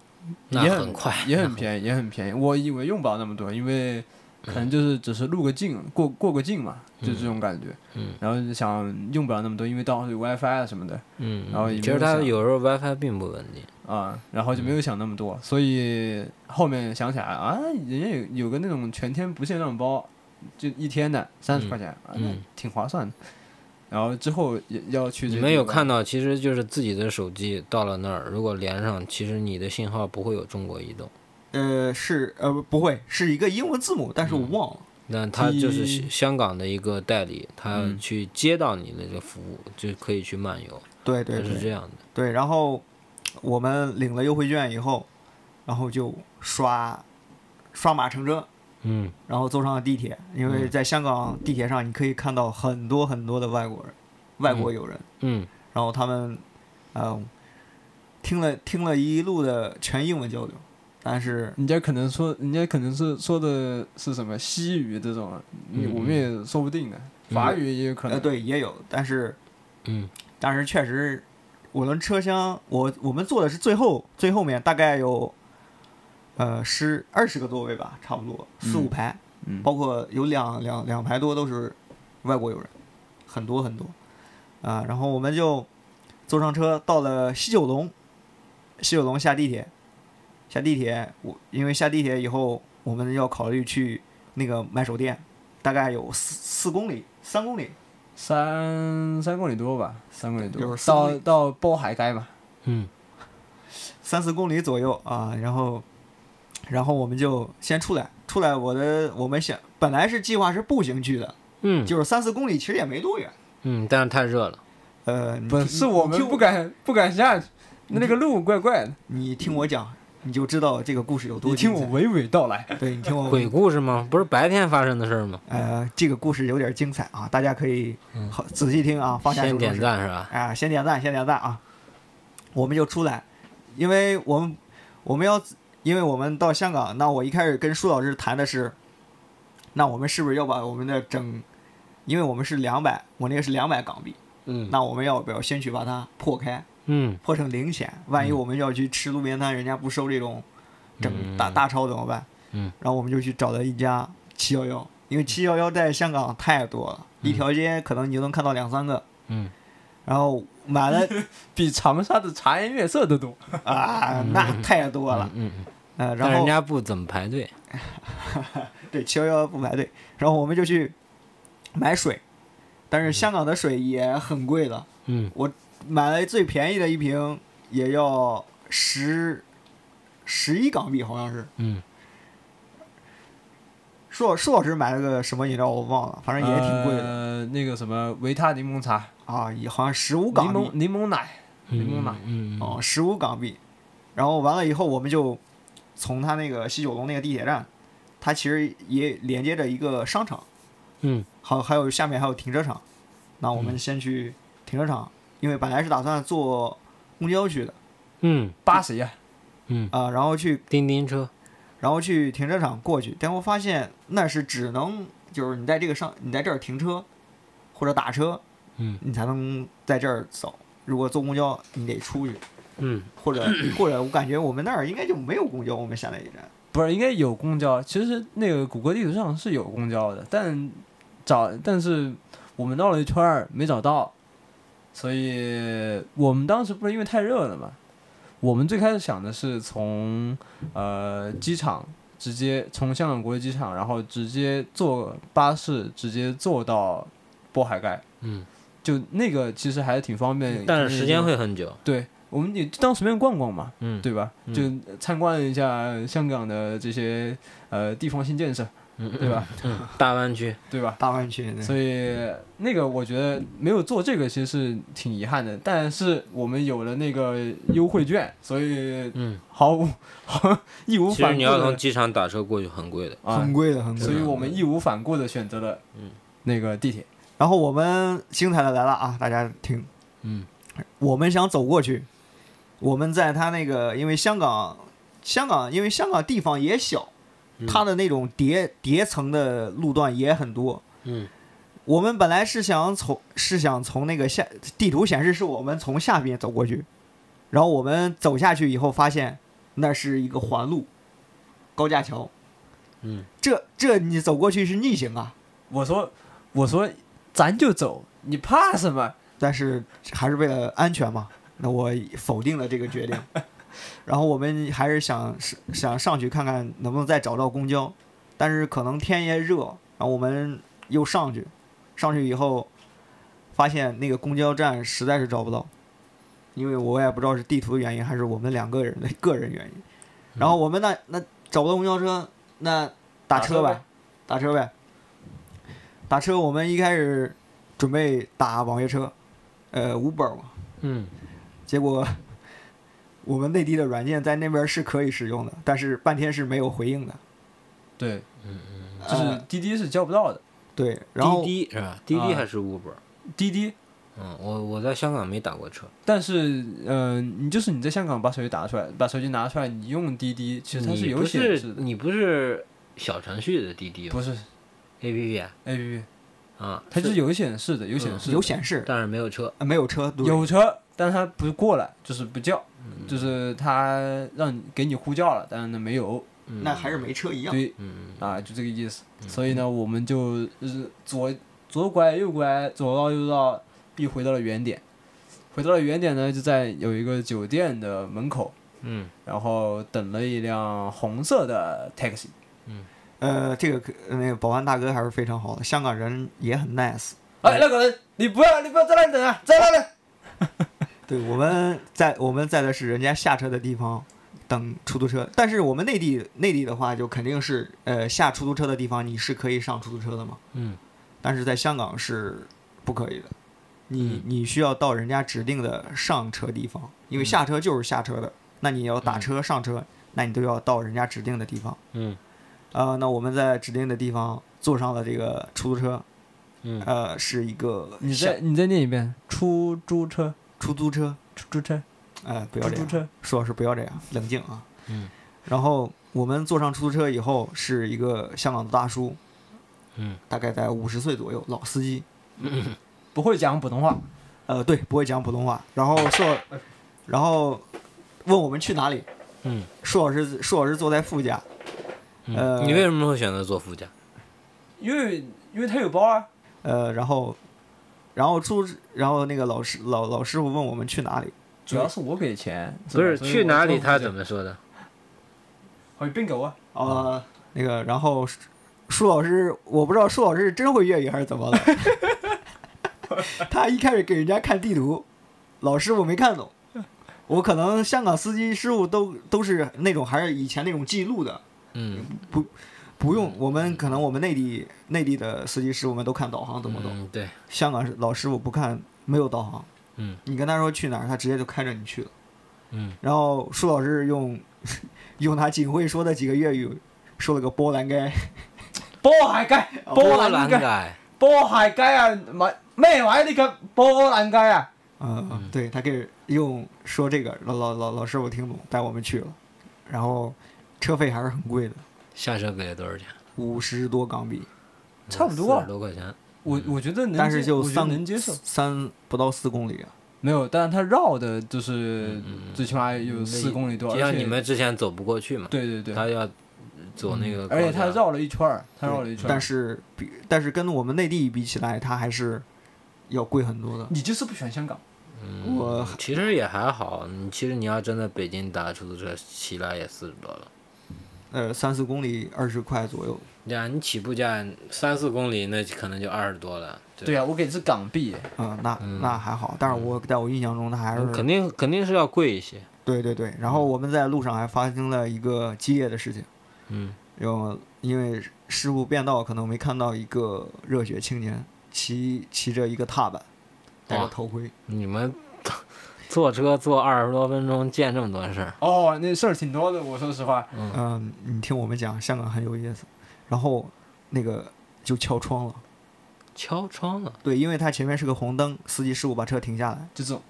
也很快，也很便宜，也很便宜。我以为用不了那么多，因为可能就是只是录个镜，过过个镜嘛，就这种感觉。嗯然后就想用不了那么多，因为当时有 WiFi 啊什么的嗯，然后其实它有时候 WiFi 并不稳定。啊，然后就没有想那么多，所以后面想起来啊，人家有有个那种全天不限量包，就一天的三十块钱，啊，那嗯挺划算的。然后之后也要去这个你们有看到，其实就是自己的手机到了那儿，如果连上，其实你的信号不会有中国移动，呃，是呃不不会是一个英文字母，但是我忘了。那他就是香香港的一个代理，他嗯去接到你的这个服务，就可以去漫游，对对对是这样的。对，然后我们领了优惠券以后，然后就刷刷码乘车，嗯。然后坐上了地铁，因为在香港地铁上你可以看到很多很多的外国人，外国友人，嗯。然后他们，呃，听了听了一路的全英文交流，但是人家可能说，人家可能是说的是什么西语这种，我们也说不定的，法语也有可能。呃对也有，但是嗯。但是确实，我们车厢我我们坐的是最后最后面，大概有呃十二十个座位吧，差不多四五排，嗯，包括有两两两排多都是外国友人，很多很多。啊。然后我们就坐上车，到了西九龙，西九龙下地铁，下地铁我因为下地铁以后，我们要考虑去那个买手店，大概有四四公里，三公里，三三公里多吧，三公里多，就是到到包海街嘛。嗯三四公里左右啊，然后，然后我们就先出来，出来我的我们想本来是计划是步行去的，嗯就是三四公里，其实也没多远。嗯，但是太热了。呃，你不是我们就不敢不敢下去，那个路怪怪的。你听我讲，你就知道这个故事有多你听。我娓娓道来。对你听我鬼故事吗？不是白天发生的事儿吗？呃，这个故事有点精彩啊，大家可以好仔细听啊，放下先点手中事赞是吧？啊，先点赞，先点赞啊！我们就出来，因为我们我们要，因为我们到香港，那我一开始跟舒老师谈的是，那我们是不是要把我们的整，因为我们是两百，我那个是两百港币，嗯那我们要不要先去把它破开，嗯破成零钱？万一我们要去吃路边摊，人家不收这种整大大钞怎么办？嗯，然后我们就去找了一家七幺幺，因为七幺幺在香港太多了，一条街可能你就能看到两三个。嗯然后买了 比长沙的茶颜悦色都多。啊，那太多了。嗯嗯，呃，然后人家不怎么排队。对七幺幺不排队，然后我们就去买水，但是香港的水也很贵的，嗯买了最便宜的一瓶也要十十一港币，好像是。嗯舒老舒老师买了个什么饮料我忘了，反正也挺贵的、呃，那个什么维他柠檬茶，啊，也好像十五柠港檬币柠檬奶，柠檬奶。嗯嗯哦，十五港币。然后完了以后，我们就从他那个西九龙那个地铁站，它其实也连接着一个商场。嗯好还有下面还有停车场，那我们先去停车场，因为本来是打算坐公交去的嗯巴谁呀？嗯，啊、然后去叮叮车。然后去停车场过去，但我发现那是只能就是你在这个上你在这儿停车或者打车，嗯你才能在这儿走。如果坐公交，你得出去，嗯或者或者我感觉我们那儿应该就没有公交，我们下那一站。不是，应该有公交。其实那个谷歌地图上是有公交的，但找但是我们绕了一圈儿没找到，所以我们当时不是因为太热了嘛，我们最开始想的是从呃机场直接从香港国际机场，然后直接坐巴士直接坐到渤海盖，嗯，就那个其实还是挺方便，但是时间会很久。对，我们也当随便逛逛嘛，嗯，对吧？嗯。就参观一下香港的这些呃地方性建设，嗯对吧？嗯，大湾区。对吧？大湾区，所以那个我觉得没有做这个其实是挺遗憾的，但是我们有了那个优惠券，所以嗯，毫无毫义无其实反顾你要从机场打车过去很贵的。啊很，贵的，很贵的。所以我们义无反顾的选择了嗯那个地铁。然后我们精彩的来了啊，大家听，嗯我们想走过去，我们在他那个，因为香港，香港因为香港地方也小，它的那种叠叠层的路段也很多。嗯我们本来是想从是想从那个下地图显示是我们从下边走过去，然后我们走下去以后发现那是一个环路，高架桥。嗯，这这你走过去是逆行啊，我说我说咱就走，你怕什么？但是还是为了安全嘛，那我否定了这个决定。然后我们还是想是想上去看看能不能再找到公交，但是可能天也热，然后我们又上去，上去以后发现那个公交站实在是找不到，因为我也不知道是地图的原因还是我们两个人的个人原因。然后我们那那找不到公交车，那打车呗，打车呗。打车，我们一开始准备打网约车，呃，Uber 嘛，嗯结果我们内地的软件在那边是可以使用的，但是半天是没有回应的。对，嗯嗯就是呃滴滴是叫不到的，对，然后滴滴是吧？滴滴啊还是 Uber？滴滴。嗯，我我在香港没打过车，但是，嗯、你就是你在香港把手机打出来，把手机拿出来，你用滴滴，其实它是有显示的，你不是小程序的滴滴吗不是？APP 啊 A P P，啊，它是有显示的，有显示的、有显示，但是没有车。呃没有车，有车，但是他不是过来，就是不叫，就是他让你给你呼叫了，但是呢没有，嗯那还是没车一样。对嗯啊，就这个意思。所以呢，我们就就是左左拐右拐，左绕右绕，必回到了原点。回到了原点呢，就在有一个酒店的门口，嗯然后等了一辆红色的 taxi。呃，这个那个保安大哥还是非常好的，香港人也很 nice。哎，那个人，你不要，你不要在那里等啊，在那里。对，我们在我们在的是人家下车的地方等出租车，但是我们内地内地的话，就肯定是呃下出租车的地方你是可以上出租车的嘛，嗯。但是在香港是不可以的，你你需要到人家指定的上车地方，因为下车就是下车的，那你要打车上车，那你都要到人家指定的地方。嗯。呃，那我们在指定的地方坐上了这个出租车，嗯呃，是一个你小再你再念一遍，出租车，出租车，出租车，哎，不要这样，出租车。舒老师不要这样，冷静啊。嗯。然后我们坐上出租车以后，是一个香港的大叔，嗯。大概在五十岁左右，老司机，不会讲普通话，呃，对，不会讲普通话。然后说，然后问我们去哪里，嗯。舒老师，舒老师坐在副驾，呃。嗯，你为什么会选择坐副驾？因为因为他有包啊。呃，然后，然后出，然后那个老师老老师傅问我们去哪里，主要是我给钱，不是去哪里？他怎么？说的？去 bingo 狗啊？呃，那个，然后舒舒老师，我不知道舒老师是真会粤语还是怎么了，他一开始给人家看地图，老师傅没看懂。我可能香港司机师傅都都是那种还是以前那种记录的，嗯，不用我们可能我们内地内地的司机师傅们都看导航怎么走，嗯对，香港老师傅不看没有导航，嗯。你跟他说去哪儿，他直接就开着你去了。嗯。然后舒老师用 用他仅会说的几个粤语说了个波兰 街，波鞋街，波波蘭街，波鞋街啊！咪咩位呢個波蘭街啊？嗯，对他给用说这个，老老老老师傅听懂，带我们去了，然后车费还是很贵的，下车给了多少钱？五十多港币，差不多十多块钱。我我觉得能接，但是就我觉得三能接受。三不到四公里啊，没有，但是它绕的就是最起码有四公里多，就像你们之前走不过去嘛，对对对，他要走那个而且他绕了一圈儿，它绕了一圈儿。但是比但是跟我们内地比起来，它还是要贵很多的。你就是不喜欢香港，嗯我其实也还好，你其实你要真的北京打出租车起来也四十多了。呃，三四公里二十块左右，对啊，你起步价三四公里，那可能就二十多了。对啊，我给的是港币，嗯，那嗯那还好，但是我在我印象中，它还是肯定肯定是要贵一些。对对对。然后我们在路上还发生了一个激烈的事情，嗯有因为师傅变道，可能没看到一个热血青年骑骑着一个踏板，戴着头盔，你们坐车坐二十多分钟，见这么多事儿，哦，那事儿挺多的。我说实话，嗯，你听我们讲，香港很有意思。然后那个就敲窗了，敲窗了。对，因为他前面是个红灯，司机师傅把车停下来，就这种，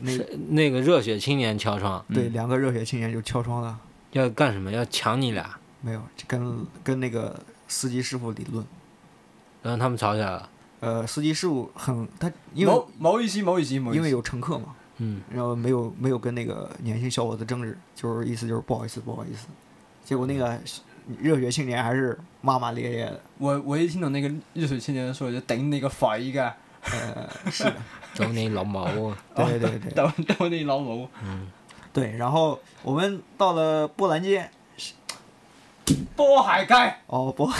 那那个热血青年敲窗，对嗯两个热血青年就敲窗了。要干什么？要抢你俩？没有，跟跟那个司机师傅理论。然后他们吵起来了。呃，司机师傅很他因为毛毛一席毛一席毛一席，因为有乘客嘛，嗯，然后没有没有跟那个年轻小伙子争执，就是意思就是不好意思不好意思。结果那个热血青年还是骂骂咧咧的。我我一听到那个热血青年说就顶你个肺噶，呃，是的，找你老毛啊。对对对逗逗你老毛。嗯，对。然后我们到了波兰街，波海街，哦不，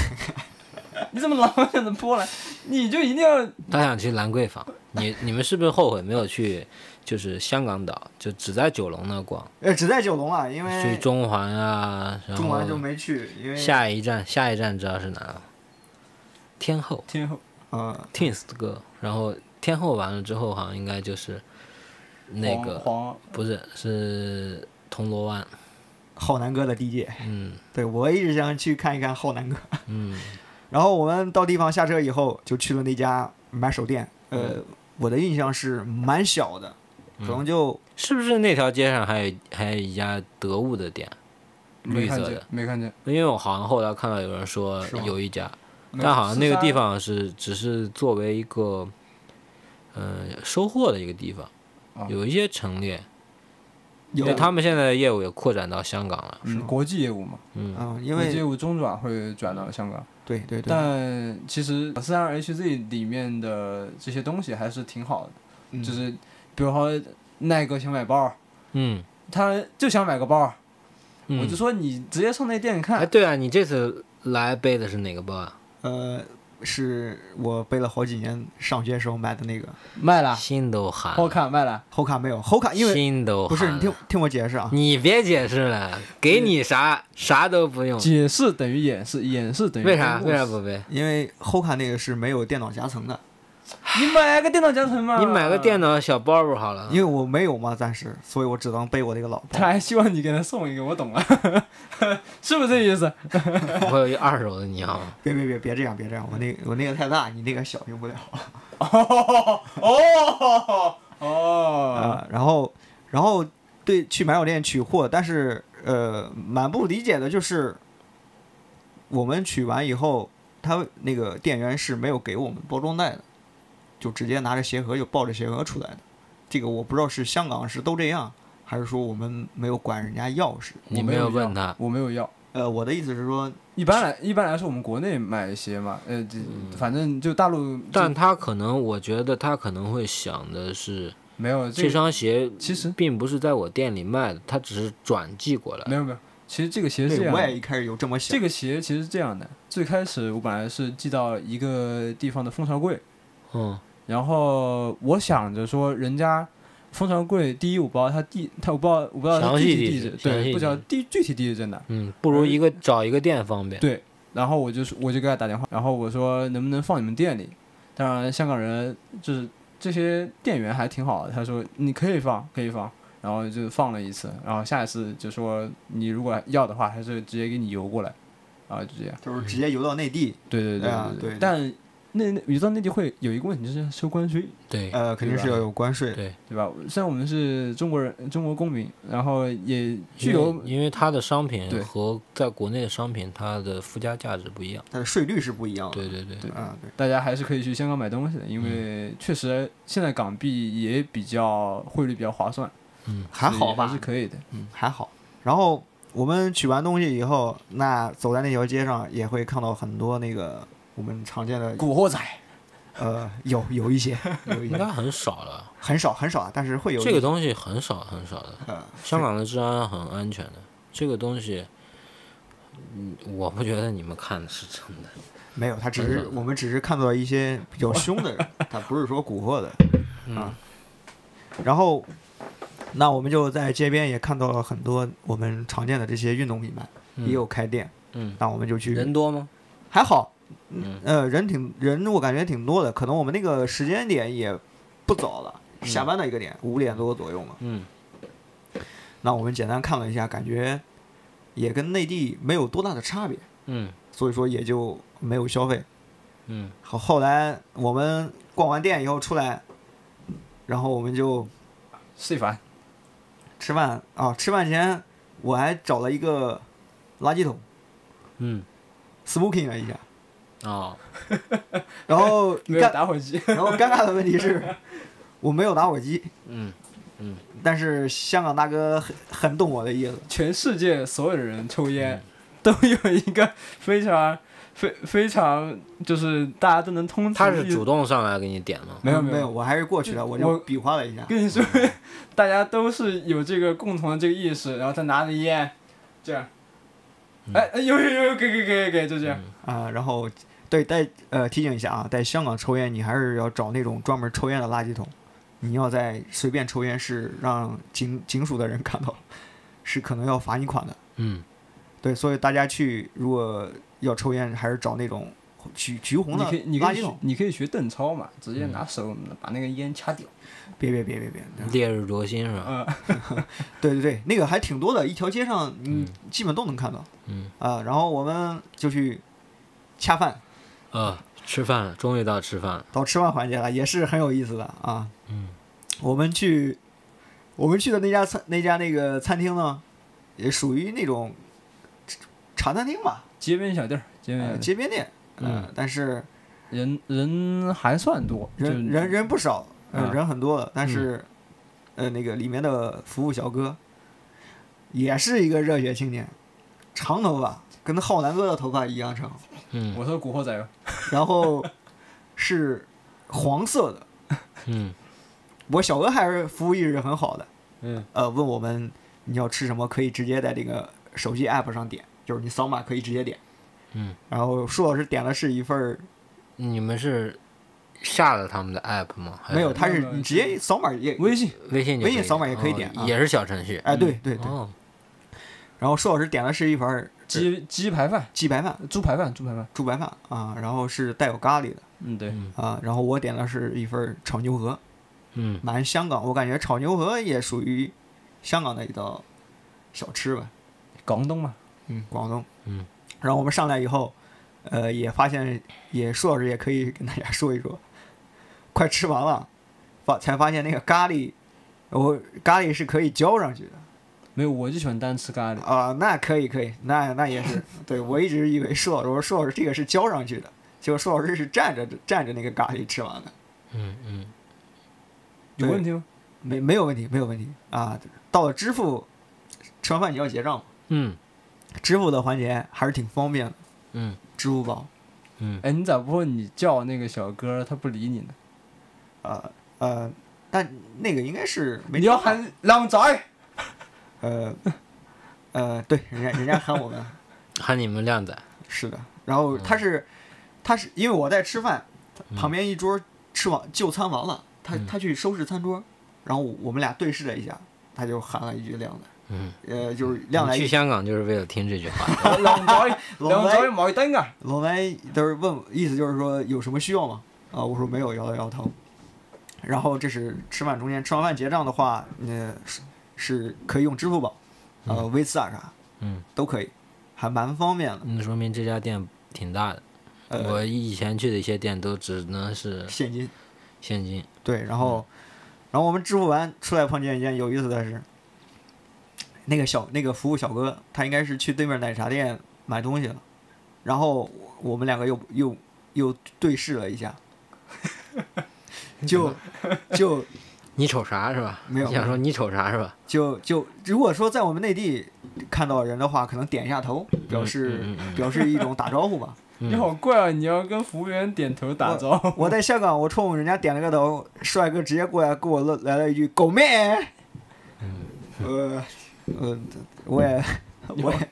你怎么老想着波兰？你就一定要他想去兰桂坊。你你们是不是后悔没有去，就是香港岛，就只在九龙那逛，呃，只在九龙啊，因为去中环啊，然中环就没去，因为下一站下一站知道是哪了？天后天后嗯 Twins 的歌，然后天后完了之后，好像应该就是那个不是是铜锣湾，浩南哥的地界嗯对我一直想去看一看浩南哥。嗯 然后我们到地方下车以后，就去了那家买手店。呃，我的印象是蛮小的，可能就是不是那条街上还有还有一家得物的店？没看见绿色的，没看见，因为我好像后来看到有人说有一家，但好像那个地方是只是作为一个，呃，收货的一个地方，啊。有一些陈列，因为他们现在的业务也扩展到香港了。嗯国际业务嘛，嗯。嗯，因为业务中转会转到香港，对对对，但其实三二 HZ 里面的这些东西还是挺好的，嗯。就是比如说耐哥想买包，嗯。他就想买个包，嗯，我就说你直接上那店哎，看，对啊，你这次来背的是哪个包啊？呃，是我背了好几年上学时候买的那个。卖了，心都寒。好了，看卖了，后卡没有后卡，因为心都不是你听听我解释啊，你别解释了，给你啥啥都不用。解释等于掩饰，掩饰等于为啥？为啥不背？因为后卡那个是没有电脑夹层的，你买个电脑夹层嘛，你买个电，脑小包包好了因。为我没有嘛，暂时，所以我只能背我那个老包他。还希望你给他送一个，我懂了，是不是这意思？我有一二手的，你要 吗？别别别别这样别这样，我那我那个太大，你那个小用不了哦哦哦，啊。然后然后对去买手店取货，但是呃蛮不理解的就是，我们取完以后，他那个店员是没有给我们包装袋的，就直接拿着鞋盒就抱着鞋盒出来的。这个我不知道是香港是都这样，还是说我们没有管人家钥匙。你没有问他，我没有要。呃，我的意思是说，一般来一般来说，我们国内买鞋嘛，呃，这反正就大陆，但他可能，我觉得他可能会想的是，没有这个双鞋其实并不是在我店里卖的，他只是转寄过来。没有没有，其实这个鞋是这样的，我也一开始有这么想。这个鞋其实是这样的，最开始我本来是寄到一个地方的蜂巢柜，嗯然后我想着说人家。蜂巢柜，第一我不知道他地，他我不知道我不知道它详细地具体地址，对，不知道地地具体地址在哪。嗯，不如一个找一个店方便。对，然后我就我就给他打电话，然后我说能不能放你们店里？当然，香港人就是这些店员还挺好的，他说你可以放，可以放，然后就放了一次，然后下一次就说你如果要的话，还是直接给你邮过来，然后就这样。就是直接邮到内地，对对对对啊对对但那那邮到内地会有一个问题，就是要收关税，对呃，肯定是要有关税。对，对吧？虽然我们是中国人，中国公民，然后也具因有为因为它的商品和在国内的商品，它的附加价值不一样。它的税率是不一样的。对对对，对啊，对，大家还是可以去香港买东西的，因为确实现在港币也比较汇率比较划算，嗯，还好吧还是，可以的。嗯，还好。然后我们取完东西以后，那走在那条街上也会看到很多那个我们常见的，古惑仔，呃，有有一些，有一些应该很少了。很少很少啊，但是会有这个东西很少很少的。呃，香港的治安很安全的，这个东西，嗯，我不觉得你们看的是真的。没有，他只是我们只是看到一些比较凶的人，他不是说蛊惑的。嗯，然后，那我们就在街边也看到了很多我们常见的这些运动品牌，也有开店。嗯，那我们就去，人多吗？还好，嗯。呃，人挺人，我感觉挺多的。可能我们那个时间点也不早了，下班的一个点，五点多左右嘛。嗯。那我们简单看了一下，感觉也跟内地没有多大的差别，嗯。所以说也就没有消费。嗯。后后来我们逛完店以后出来，然后我们就谢凡，吃饭。啊，吃饭前我还找了一个垃圾桶，嗯，smoking 了一下，哦，然后 没有打火机，然后尴尬的问题是，我没有打火机，嗯嗯。但是香港大哥很很懂我的意思，全世界所有的人抽烟嗯。都有一个非常非非常就是大家都能通他是主动上来给你点吗？没有没有，我还是过去了，我就我比划了一下，跟你说，大家都是有这个共同的这个意识，然后他拿着烟，这样，哎，哎有有有，给给给给给，就这样。啊，然后对，在呃提醒一下啊，在香港抽烟，你还是要找那种专门抽烟的垃圾桶，你要在随便抽烟是让警警署的人看到，是可能要罚你款的。嗯对，所以大家去如果要抽烟，还是找那种橘橘红的你可以你可以学垃圾桶。你可以学邓超嘛，直接拿手把那个烟掐掉。别别别别别，烈日灼心是吧？嗯，对对对，那个还挺多的，一条街上嗯嗯基本都能看到嗯啊。然后我们就去恰饭，呃，吃饭了，终于到吃饭了。到吃饭环节了，也是很有意思的啊。嗯我们去我们去的那家餐那家那个餐厅呢，也属于那种茶餐厅吧，街边小店儿，街边呃，街边店，呃嗯但是人人还算多，人人人不少，呃啊人很多的，但是呃那个里面的服务小哥也是一个热血青年，长头发，跟浩南哥的头发一样长，嗯我说古惑仔吧，然后是黄色的。嗯 我小哥还是服务意识很好的，嗯，呃，问我们你要吃什么，可以直接在这个手机 app 上点，就是你扫码可以直接点。嗯，然后舒老师点的是一份儿你们是下了他们的 app 吗？还是？没有，他是你直接扫码也微信。微信就可以微信扫码也可以哦点啊。也是小程序。哎，对对对。哦，然后舒老师点的是一份儿鸡鸡排饭、鸡排饭、猪排饭、猪排饭，猪排饭啊，然后是带有咖喱的。嗯对，嗯。啊，然后我点的是一份儿炒牛河，嗯。蛮香港，我感觉炒牛河也属于香港的一道小吃吧。广东嘛，嗯，广东。嗯，然后我们上来以后，呃，也发现，也舒老师也可以跟大家说一说，快吃完了，发才发现那个咖喱，我咖喱是可以浇上去的没有，我就喜欢单吃咖喱。啊、那可以可以，那那也是，对我一直以为舒老师，我说舒老师这个是浇上去的，结果舒老师是蘸着蘸着那个咖喱吃完的，嗯嗯对有问题吗？没没有问题没有问题啊。到了支付，吃完饭你要结账嘛，嗯支付的环节还是挺方便的，嗯支付宝。嗯哎，你咋不说你叫那个小哥，他不理你呢？呃呃，但那个应该是没你要喊靓仔，呃呃，对，人家人家喊我们 喊你们靓仔。是的，然后他是他是因为我在吃饭，嗯旁边一桌吃完就餐完了，他嗯他去收拾餐桌，然后我们俩对视了一下，他就喊了一句靓仔，嗯，呃，就是亮来去香港就是为了听这句话。老靓仔白买灯啊！老白都是问我，意思就是说有什么需要吗？啊，我说没有，摇了摇头。然后这是吃饭中间，吃完饭结账的话，呃，是是可以用支付宝，呃嗯，Visa 啥嗯，都可以，还蛮方便的。那说明这家店挺大的。呃，我以前去的一些店都只能是现金。现金。对，然后，然后我们支付完出来碰见一件有意思的事，那个小那个服务小哥，他应该是去对面奶茶店买东西了，然后我们两个又又又对视了一下，就 就你瞅啥是吧？没有你想说你瞅啥是吧？就就如果说在我们内地看到人的话，可能点一下头，表示、嗯嗯嗯表示一种打招呼吧。嗯你好怪啊！你要跟服务员点头打招呼。我在香港，我冲人家点了个头，帅哥直接过来给我来来了一句“狗妹”，呃呃，我也 我也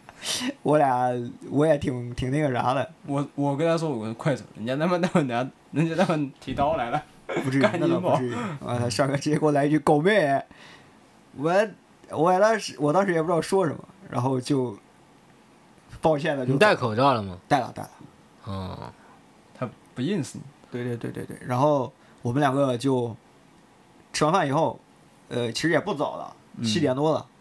我俩我也挺挺那个啥的，我我跟他说我快走，人家他妈那么拿，人家他妈提刀来了。不至于，不至于。啊，帅哥直接给我来一句“狗妹”，我我当时我当时也不知道说什么，然后就抱歉的就你戴口罩了吗？戴了戴了。嗯他不认识你，对对对对对，然后我们两个就吃完饭以后，呃，其实也不早了，嗯七点多了。嗯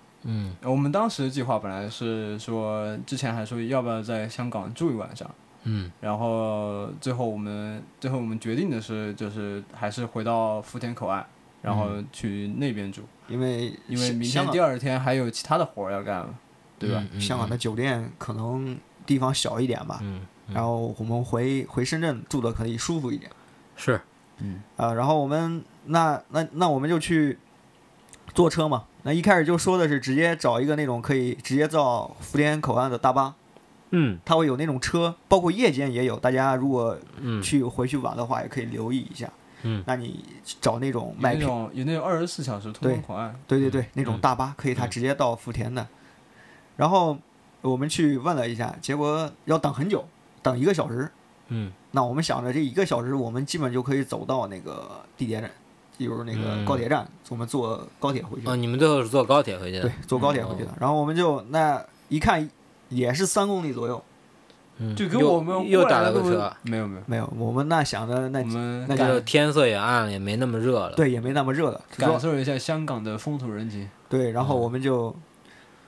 我们当时计划本来是说，之前还说要不要在香港住一晚上，嗯。然后最后我们最后我们决定的是，就是还是回到福田口岸，然后去那边住，因为因为明天第二天还有其他的活儿要干嘛，对吧？嗯嗯香港的酒店可能地方小一点吧，嗯，嗯然后我们回回深圳住的可以舒服一点。是，嗯。啊，然后我们那那那我们就去坐车嘛。那一开始就说的是直接找一个那种可以直接到福田口岸的大巴，嗯它会有那种车，包括夜间也有。大家如果嗯去回去玩的话，也可以留意一下。嗯那你找那种有那卖票，种有那种二十四小时通对关口岸，对对对，那种嗯大巴可以它嗯直接到福田的。然后我们去问了一下，结果要等很久，等一个小时。嗯那我们想着这一个小时，我们基本就可以走到那个地铁站，就是那个嗯高铁站，我们坐高铁回去。哦，你们最后是坐高铁回去的？对，坐高铁回去的。然后我们就那一看，也是三公里左右。嗯，就跟又我们又打了个车，没有没有，没有，我们那想的那我们那就天色也暗了，也没那么热了。对也没那么热了，感受一下香港的风土人情。对，然后嗯我们就，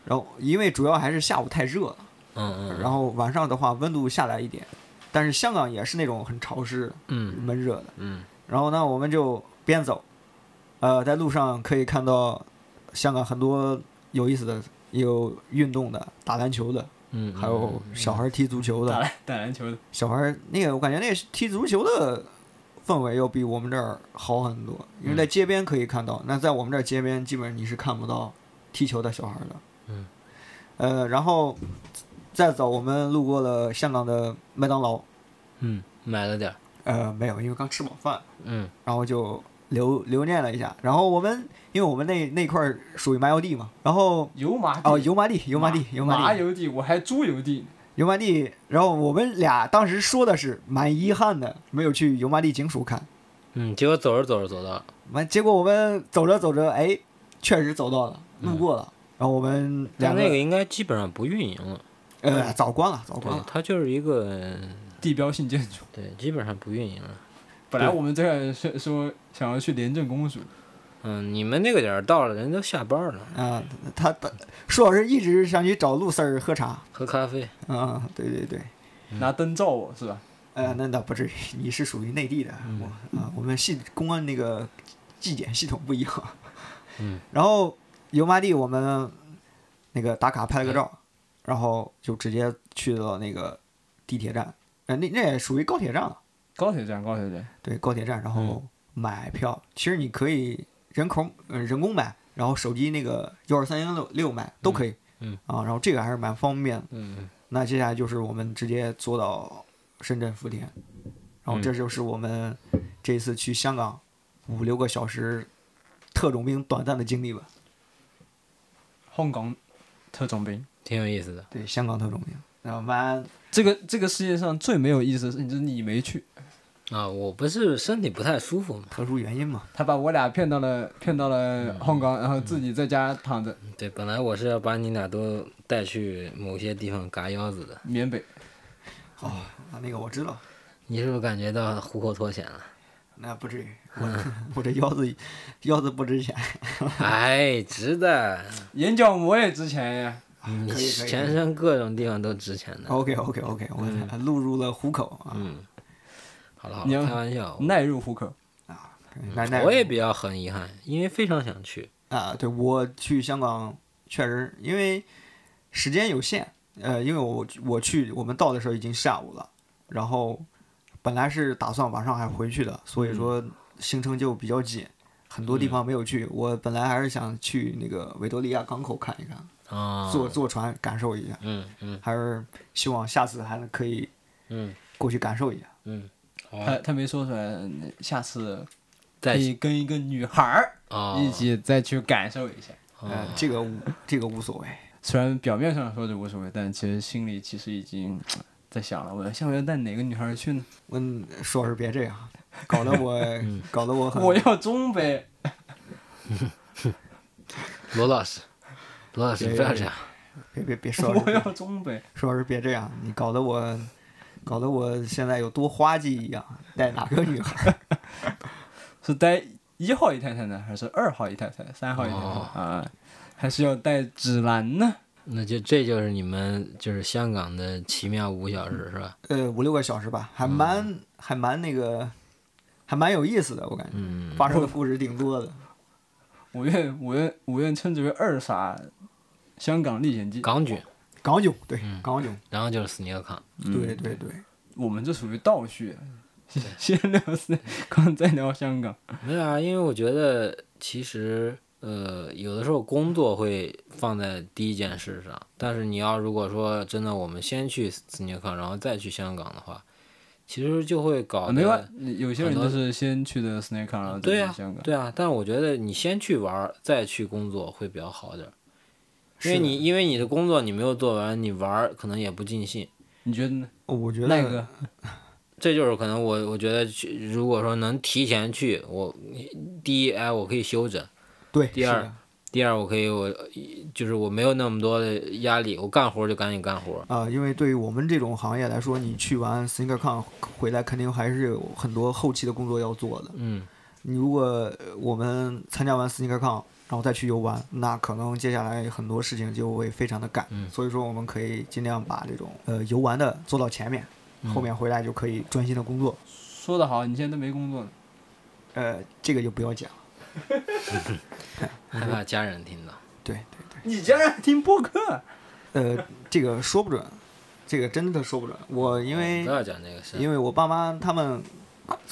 然后因为主要还是下午太热了，嗯嗯，然后晚上的话温度下来一点，但是香港也是那种很潮湿、嗯闷热的。嗯然后呢，我们就边走，呃，在路上可以看到香港很多有意思的，有运动的，打篮球的，嗯，还有小孩踢足球的。打篮 打篮球的，小孩那个，我感觉那个踢足球的氛围要比我们这儿好很多，因为在街边可以看到，那在我们这儿街边基本上你是看不到踢球的小孩的。嗯。呃，然后再走，我们路过了香港的麦当劳，嗯买了点儿，呃，没有，因为刚吃饱饭，嗯。然后就留留念了一下。然后我们因为我们那那块儿属于麻油地嘛，然后油麻地哦油麻地油麻地油麻地麻油地，我还猪油地，油麻地，然后我们俩当时说的是蛮遗憾的，没有去油麻地警署看。嗯，结果走着走着走到了，完，结果我们走着走着，哎，确实走到了，路过了。然后我们两但那个应该基本上不运营了。呃早关了，早关，了。它就是一个地标性建筑。对，基本上不运营了。本来我们这个是说想要去廉政公署，嗯，你们那个点儿到了，人都下班了，啊、他他舒老师一直想去找陆 Sir 喝茶。喝咖啡。啊、对对对，拿灯照我是吧？呃，那倒不至于，你是属于内地的，我啊、我们系公安那个纪检系统不一样。嗯。然后油麻地我们那个打卡拍了个照，然后就直接去了那个地铁站，呃，那那也属于高铁站了。高铁站，高铁站，对高铁站，然后嗯买票。其实你可以人口呃人工买，然后手机那个幺二三幺六六买都可以。嗯啊，然后这个还是蛮方便的。嗯那接下来就是我们直接坐到深圳福田，然后这就是我们这次去香港五六个小时特种兵短暂的经历吧。香港特种兵。挺有意思的。对，香港特种兵，然后蛮这个这个世界上最没有意思的事情就是你没去，啊，我不是身体不太舒服嘛？特殊原因嘛。他把我俩骗到了骗到了香港，然后自己在家躺着对，本来我是要把你俩都带去某些地方嘎腰子的，缅北。哦，啊那个我知道，你是不是感觉到虎口脱险了？那不至于，我我这腰子腰子不值钱。哎，值的，眼角膜也值钱呀。你可以可以全身各种地方都值钱的。OK OK OK，我录入了虎口啊。嗯，好了好你要了，开玩笑。耐入虎口。那那我也比较很遗憾，因为非常想去。啊，对我去香港确实因为时间有限，呃，因为我我去我们到的时候已经下午了，然后本来是打算晚上还回去的，所以说行程就比较紧，很多地方没有去。我本来还是想去那个维多利亚港口看一看，啊，坐坐船感受一下，嗯嗯还是希望下次还能可以嗯过去感受一下。嗯，他他没说出来，下次可再以跟一个女孩儿啊一起再去感受一下。这个这个无所谓。虽然表面上说着无所谓，但其实心里其实已经呃在想了，我下回要带哪个女孩去呢？嗯，舒老师别这样，搞得我 搞得我很我要中北。罗老师，罗老师不要这样。别别 别说了我，要中北。舒老师别这样，你搞得我搞得我现在有多花季一样，带哪个女孩？是带一号姨太太呢，还是二号姨太太、三号姨太太、哦啊？还是要带芷兰呢？那就这就是你们就是香港的奇妙五小时是吧？呃，五六个小时吧，还蛮、还蛮那个，还蛮有意思的，我感觉、嗯，发生的故事挺多的。我愿我愿我愿称之为二傻香港历险记。港囧，港囧，对嗯。港囧，然后就是斯尼克康。对对对，我们这属于倒叙，先聊 Snake，再聊香港。没有啊，因为我觉得其实呃，有的时候工作会放在第一件事上，但是你要如果说真的我们先去斯尼克康，然后再去香港的话，其实就会搞没关，有些人很多就是先去的 Snake，然后再对啊去香港。对啊，但我觉得你先去玩，再去工作会比较好点儿，因为你因为你的工作你没有做完，你玩儿可能也不尽兴。你觉得呢？我觉得那个 这就是可能我我觉得去，如果说能提前去，我第一哎我可以休整，对，第二第二我可以我就是我没有那么多的压力，我干活就赶紧干活。啊、因为对于我们这种行业来说，你去完 SneakerCon 回来，肯定还是有很多后期的工作要做的。嗯，你如果呃我们参加完 SneakerCon，然后再去游玩，那可能接下来很多事情就会非常的赶。嗯所以说，我们可以尽量把这种呃游玩的做到前面，嗯后面回来就可以专心的工作。说的好，你现在都没工作呢。呃，这个就不要讲了。害怕家人听到。对对对，你家人听播客？呃，这个说不准，这个真的说不准。我因为不要讲这个事，因为我爸妈他们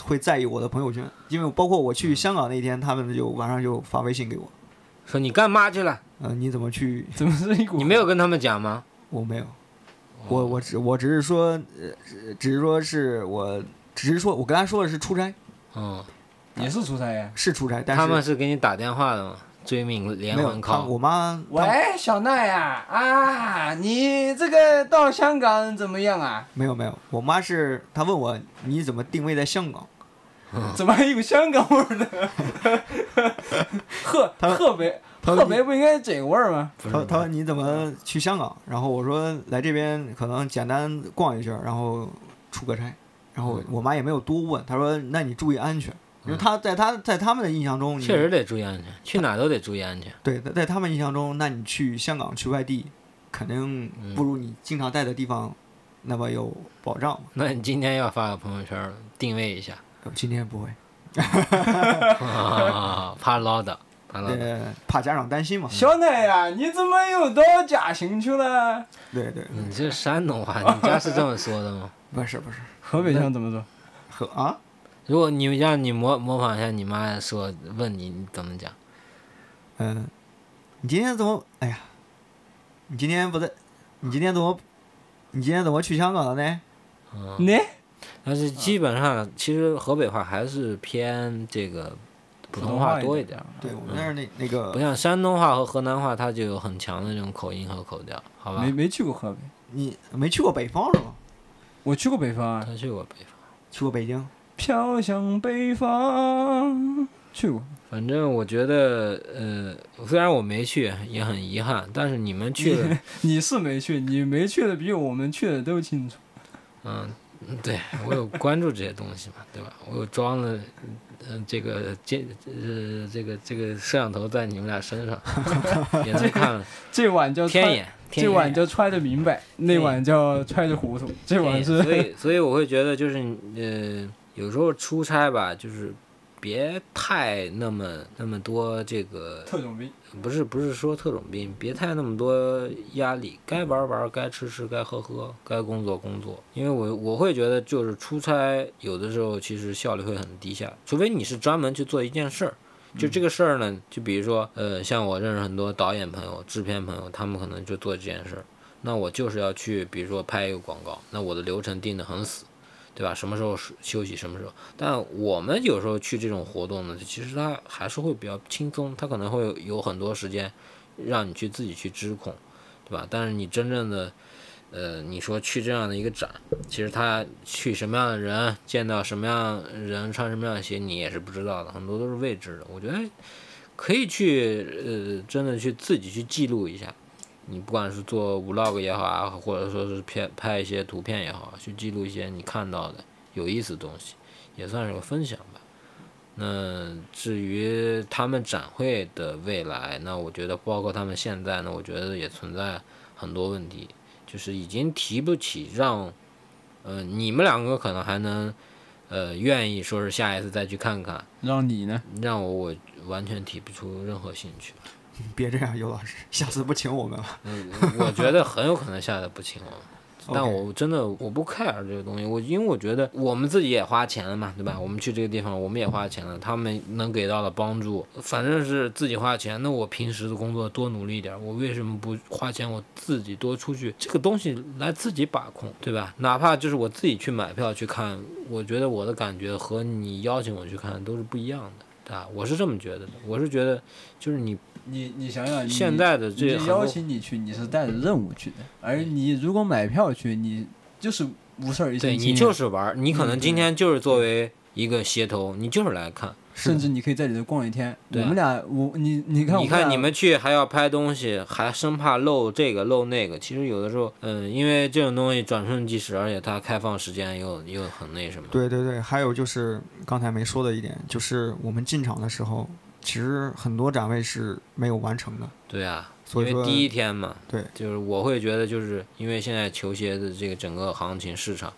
会在意我的朋友圈，因为包括我嗯去香港那天，他们就晚上就发微信给我，说你干嘛去了？呃，你怎么去？怎么是一股？你没有跟他们讲吗？我没有，哦我我只我只是说，呃，只只是说是我，只是说我跟他说的是出差，嗯，也是出差呀？是出差，但是他们是给你打电话的吗？追命连环 call。我妈喂，小奈呀，啊，你这个到香港怎么样啊？没有没有，我妈是她问我你怎么定位在香港，怎么还有香港味儿呢？河他河北他河北不应该这个味儿吗？不是她她说你怎么去香港？然后我说来这边可能简单逛一圈，然后出个差，然后我妈也没有多问，她说那你注意安全。因为她在她在他们的印象中，你确实得注意安全，去哪都得注意安全。对，在在他们印象中，那你去香港、去外地，肯定嗯不如你经常待的地方那么有保障。那你今天要发个朋友圈儿定位一下，呃今天不会，啊怕唠叨，怕唠叨。呃，怕家长担心嘛。小奈呀，你怎么又到嘉兴去了？对对，你这山东话，你家是这么说的吗？不是不是，河北腔怎么说？河啊，如果你让你模模仿一下你妈说问你，你怎么讲？嗯、你今天怎么？哎呀，你今天不在，你今天怎么？你今天怎么去香港了呢？嗯，呢？但是基本上其实河北话还是偏这个普通话多一点儿，对我们那儿那那个，不像山东话和河南话，它就有很强的这种口音和口调，好吧没？没去过河北，你没去过北方是吗？我去过北方啊，他去过北方，去过北京？飘向北方，去过。反正我觉得，呃，虽然我没去，也很遗憾，但是你们去了，你是没去，你没去的比我们去的都清楚。嗯，对我有关注这些东西嘛，对吧？我有装了，嗯、这个监，呃，这个这个摄像头在你们俩身上，也能看了 这碗叫揣，天眼，天这眼碗叫揣着明白，那碗叫揣着糊涂。这碗是所是以所以我会觉得就是呃，有时候出差吧，就是别太那么那么多这个，特种兵。不是不是说特种兵，别太那么多压力，该玩玩，该吃吃，该喝喝，该工作工作。因为我我会觉得就是出差有的时候其实效率会很低下，除非你是专门去做一件事儿。就这个事儿呢，就比如说，呃，像我认识很多导演朋友、制片朋友，他们可能就做这件事儿。那我就是要去，比如说拍一个广告，那我的流程定得很死，对吧？什么时候休息，什么时候。但我们有时候去这种活动呢，其实它还是会比较轻松，它可能会有很多时间让你去自己去支控，对吧？但是你真正的，呃，你说去这样的一个展，其实他去什么样的人，见到什么样人，穿什么样的鞋，你也是不知道的，很多都是未知的。我觉得可以去，呃，真的去自己去记录一下。你不管是做 vlog 也好啊，或者说是片拍一些图片也好，去记录一些你看到的有意思的东西，也算是个分享吧。那至于他们展会的未来，那我觉得包括他们现在呢，我觉得也存在很多问题，就是已经提不起让，呃，你们两个可能还能，呃，愿意说是下一次再去看看，让你呢？让我我完全提不出任何兴趣。别这样，尤老师，下次不请我们了。嗯，我觉得很有可能下次不请我们。但我真的我不 care 这个东西，我因为我觉得我们自己也花钱了嘛，对吧？我们去这个地方，我们也花钱了，他们能给到的帮助，反正是自己花钱。那我平时的工作多努力一点，我为什么不花钱我自己多出去？这个东西来自己把控，对吧？哪怕就是我自己去买票去看，我觉得我的感觉和你邀请我去看都是不一样的，对吧？我是这么觉得的，我是觉得就是你你你想想，现在的这你邀请你去，你是带着任务去的，而你如果买票去，你就是无事儿一身轻啊对你就是玩儿，你可能嗯今天就是作为一个协头，你就是来看。甚至你可以在里头逛一天。我们俩，我你你看，你看你们们去还要拍东西，还生怕漏这个漏那个。其实有的时候，嗯，因为这种东西转瞬即逝，而且它开放时间又又很那什么。对对对，还有就是刚才没说的一点，就是我们进场的时候，其实很多展位是没有完成的。对啊，所以说因为第一天嘛，对，就是我会觉得，就是因为现在球鞋的这个整个行情市场，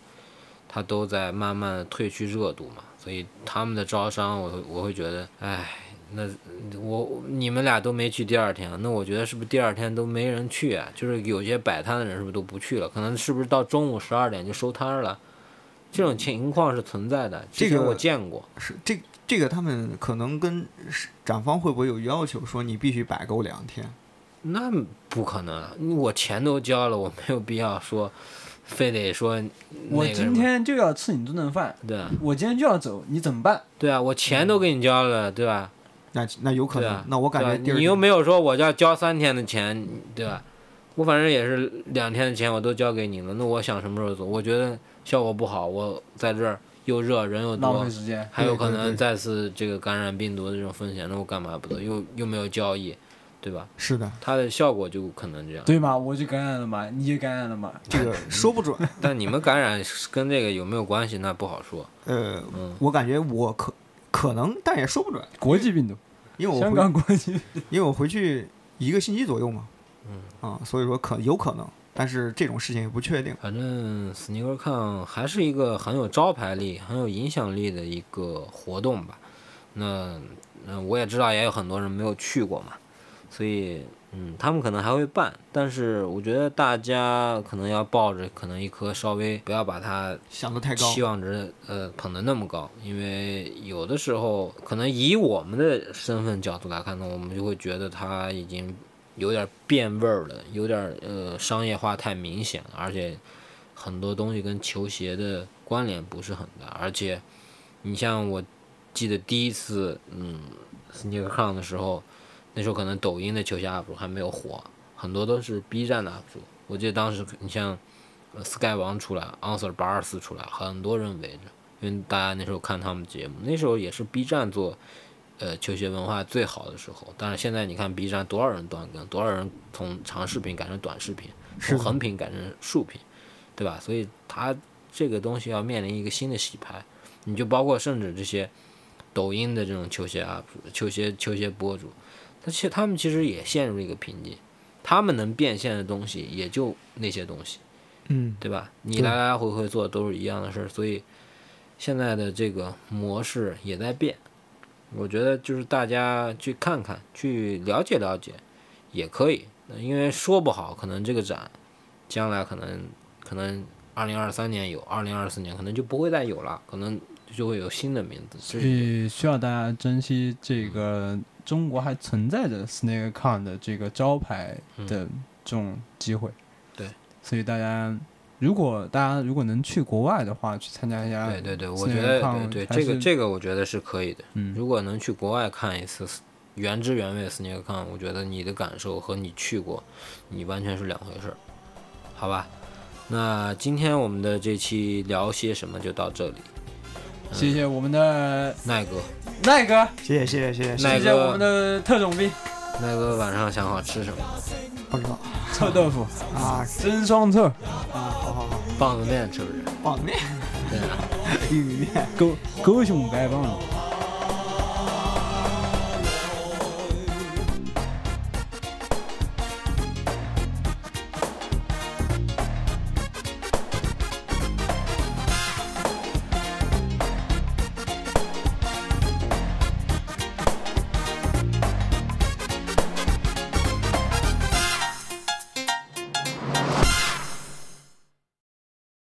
它都在慢慢的褪去热度嘛，所以他们的招商，我会我会觉得，哎，那我你们俩都没去第二天，那我觉得是不是第二天都没人去啊？就是有些摆摊的人是不是都不去了？可能是不是到中午十二点就收摊了？这种情况是存在的，这个我见过。是这这个他们可能跟是展方会不会有要求，说你必须摆够两天？那不可能，啊我钱都交了，我没有必要说，非得说我今天就要吃你这顿饭，对啊我今天就要走，你怎么办？对啊，我钱都给你交了，对吧？那那有可能。啊，那我感觉你又没有说我要交三天的钱，对吧？我反正也是两天的钱我都交给你了，那我想什么时候走？我觉得效果不好，我在这儿又热人又多浪费，时间。还有可能再次这个感染病毒的这种风险，那我干嘛不做？又又没有交易，对吧？是的，它的效果就可能这样。对嘛？我就感染了嘛，你也感染了嘛。这个说不准。但你们感染跟这个有没有关系？那不好说。呃，嗯，我感觉我可可能，但也说不准，国际病毒，因为我香港国际。因为我回去一个星期左右嘛，嗯啊，所以说可有可能，但是这种事情也不确定。反正 SneakerCon 还是一个很有招牌力、很有影响力的一个活动吧。那那我也知道，也有很多人没有去过嘛，所以嗯，他们可能还会办，但是我觉得大家可能要抱着可能一颗稍微不要把它想的太高，期望值呃捧得那么高，因为有的时候可能以我们的身份角度来看呢，我们就会觉得它已经有点变味儿了，有点呃商业化太明显了，而且很多东西跟球鞋的关联不是很大，而且你像我记得第一次嗯 SneakerCon 的时候，那时候可能抖音的球鞋 UP 主还没有火，很多都是 B 站的 UP 主，我记得当时你像。Sky 王出来，Answer 八二四出来，很多人围着，因为大家那时候看他们节目，那时候也是 B 站做，呃，球鞋文化最好的时候。但是现在你看 B 站多少人断更，多少人从长视频改成短视频，从横屏改成竖屏，对吧？所以它这个东西要面临一个新的洗牌。你就包括甚至这些抖音的这种球鞋 UP 主、球鞋球鞋博主，他其实他们其实也陷入一个瓶颈，他们能变现的东西也就那些东西。嗯，对吧？你来来回回做都是一样的事儿，所以现在的这个模式也在变。我觉得就是大家去看看，去了解了解，也可以。因为说不好，可能这个展将来可能可能二零二三年有，二零二四年可能就不会再有了，可能就会有新的名字。所以需要大家珍惜这个中国还存在着 SneakerCon 的这个招牌的这种机会。对，所以大家如果大家如果能去国外的话，去参加一下。对对对，我觉得对对这个这个我觉得是可以的。嗯，如果能去国外看一次原汁原味的 SneakerCon，我觉得你的感受和你去过，你完全是两回事儿，好吧？那今天我们的这期聊些什么就到这里，谢谢我们的奈哥，奈哥，谢谢谢谢谢谢，那个谢谢我们的特种兵奈哥晚上想好吃什么？不知道臭豆腐，啊真双臭，啊，好好好，棒子面是不是？棒子面、对啊。玉米面。狗狗熊掰棒子。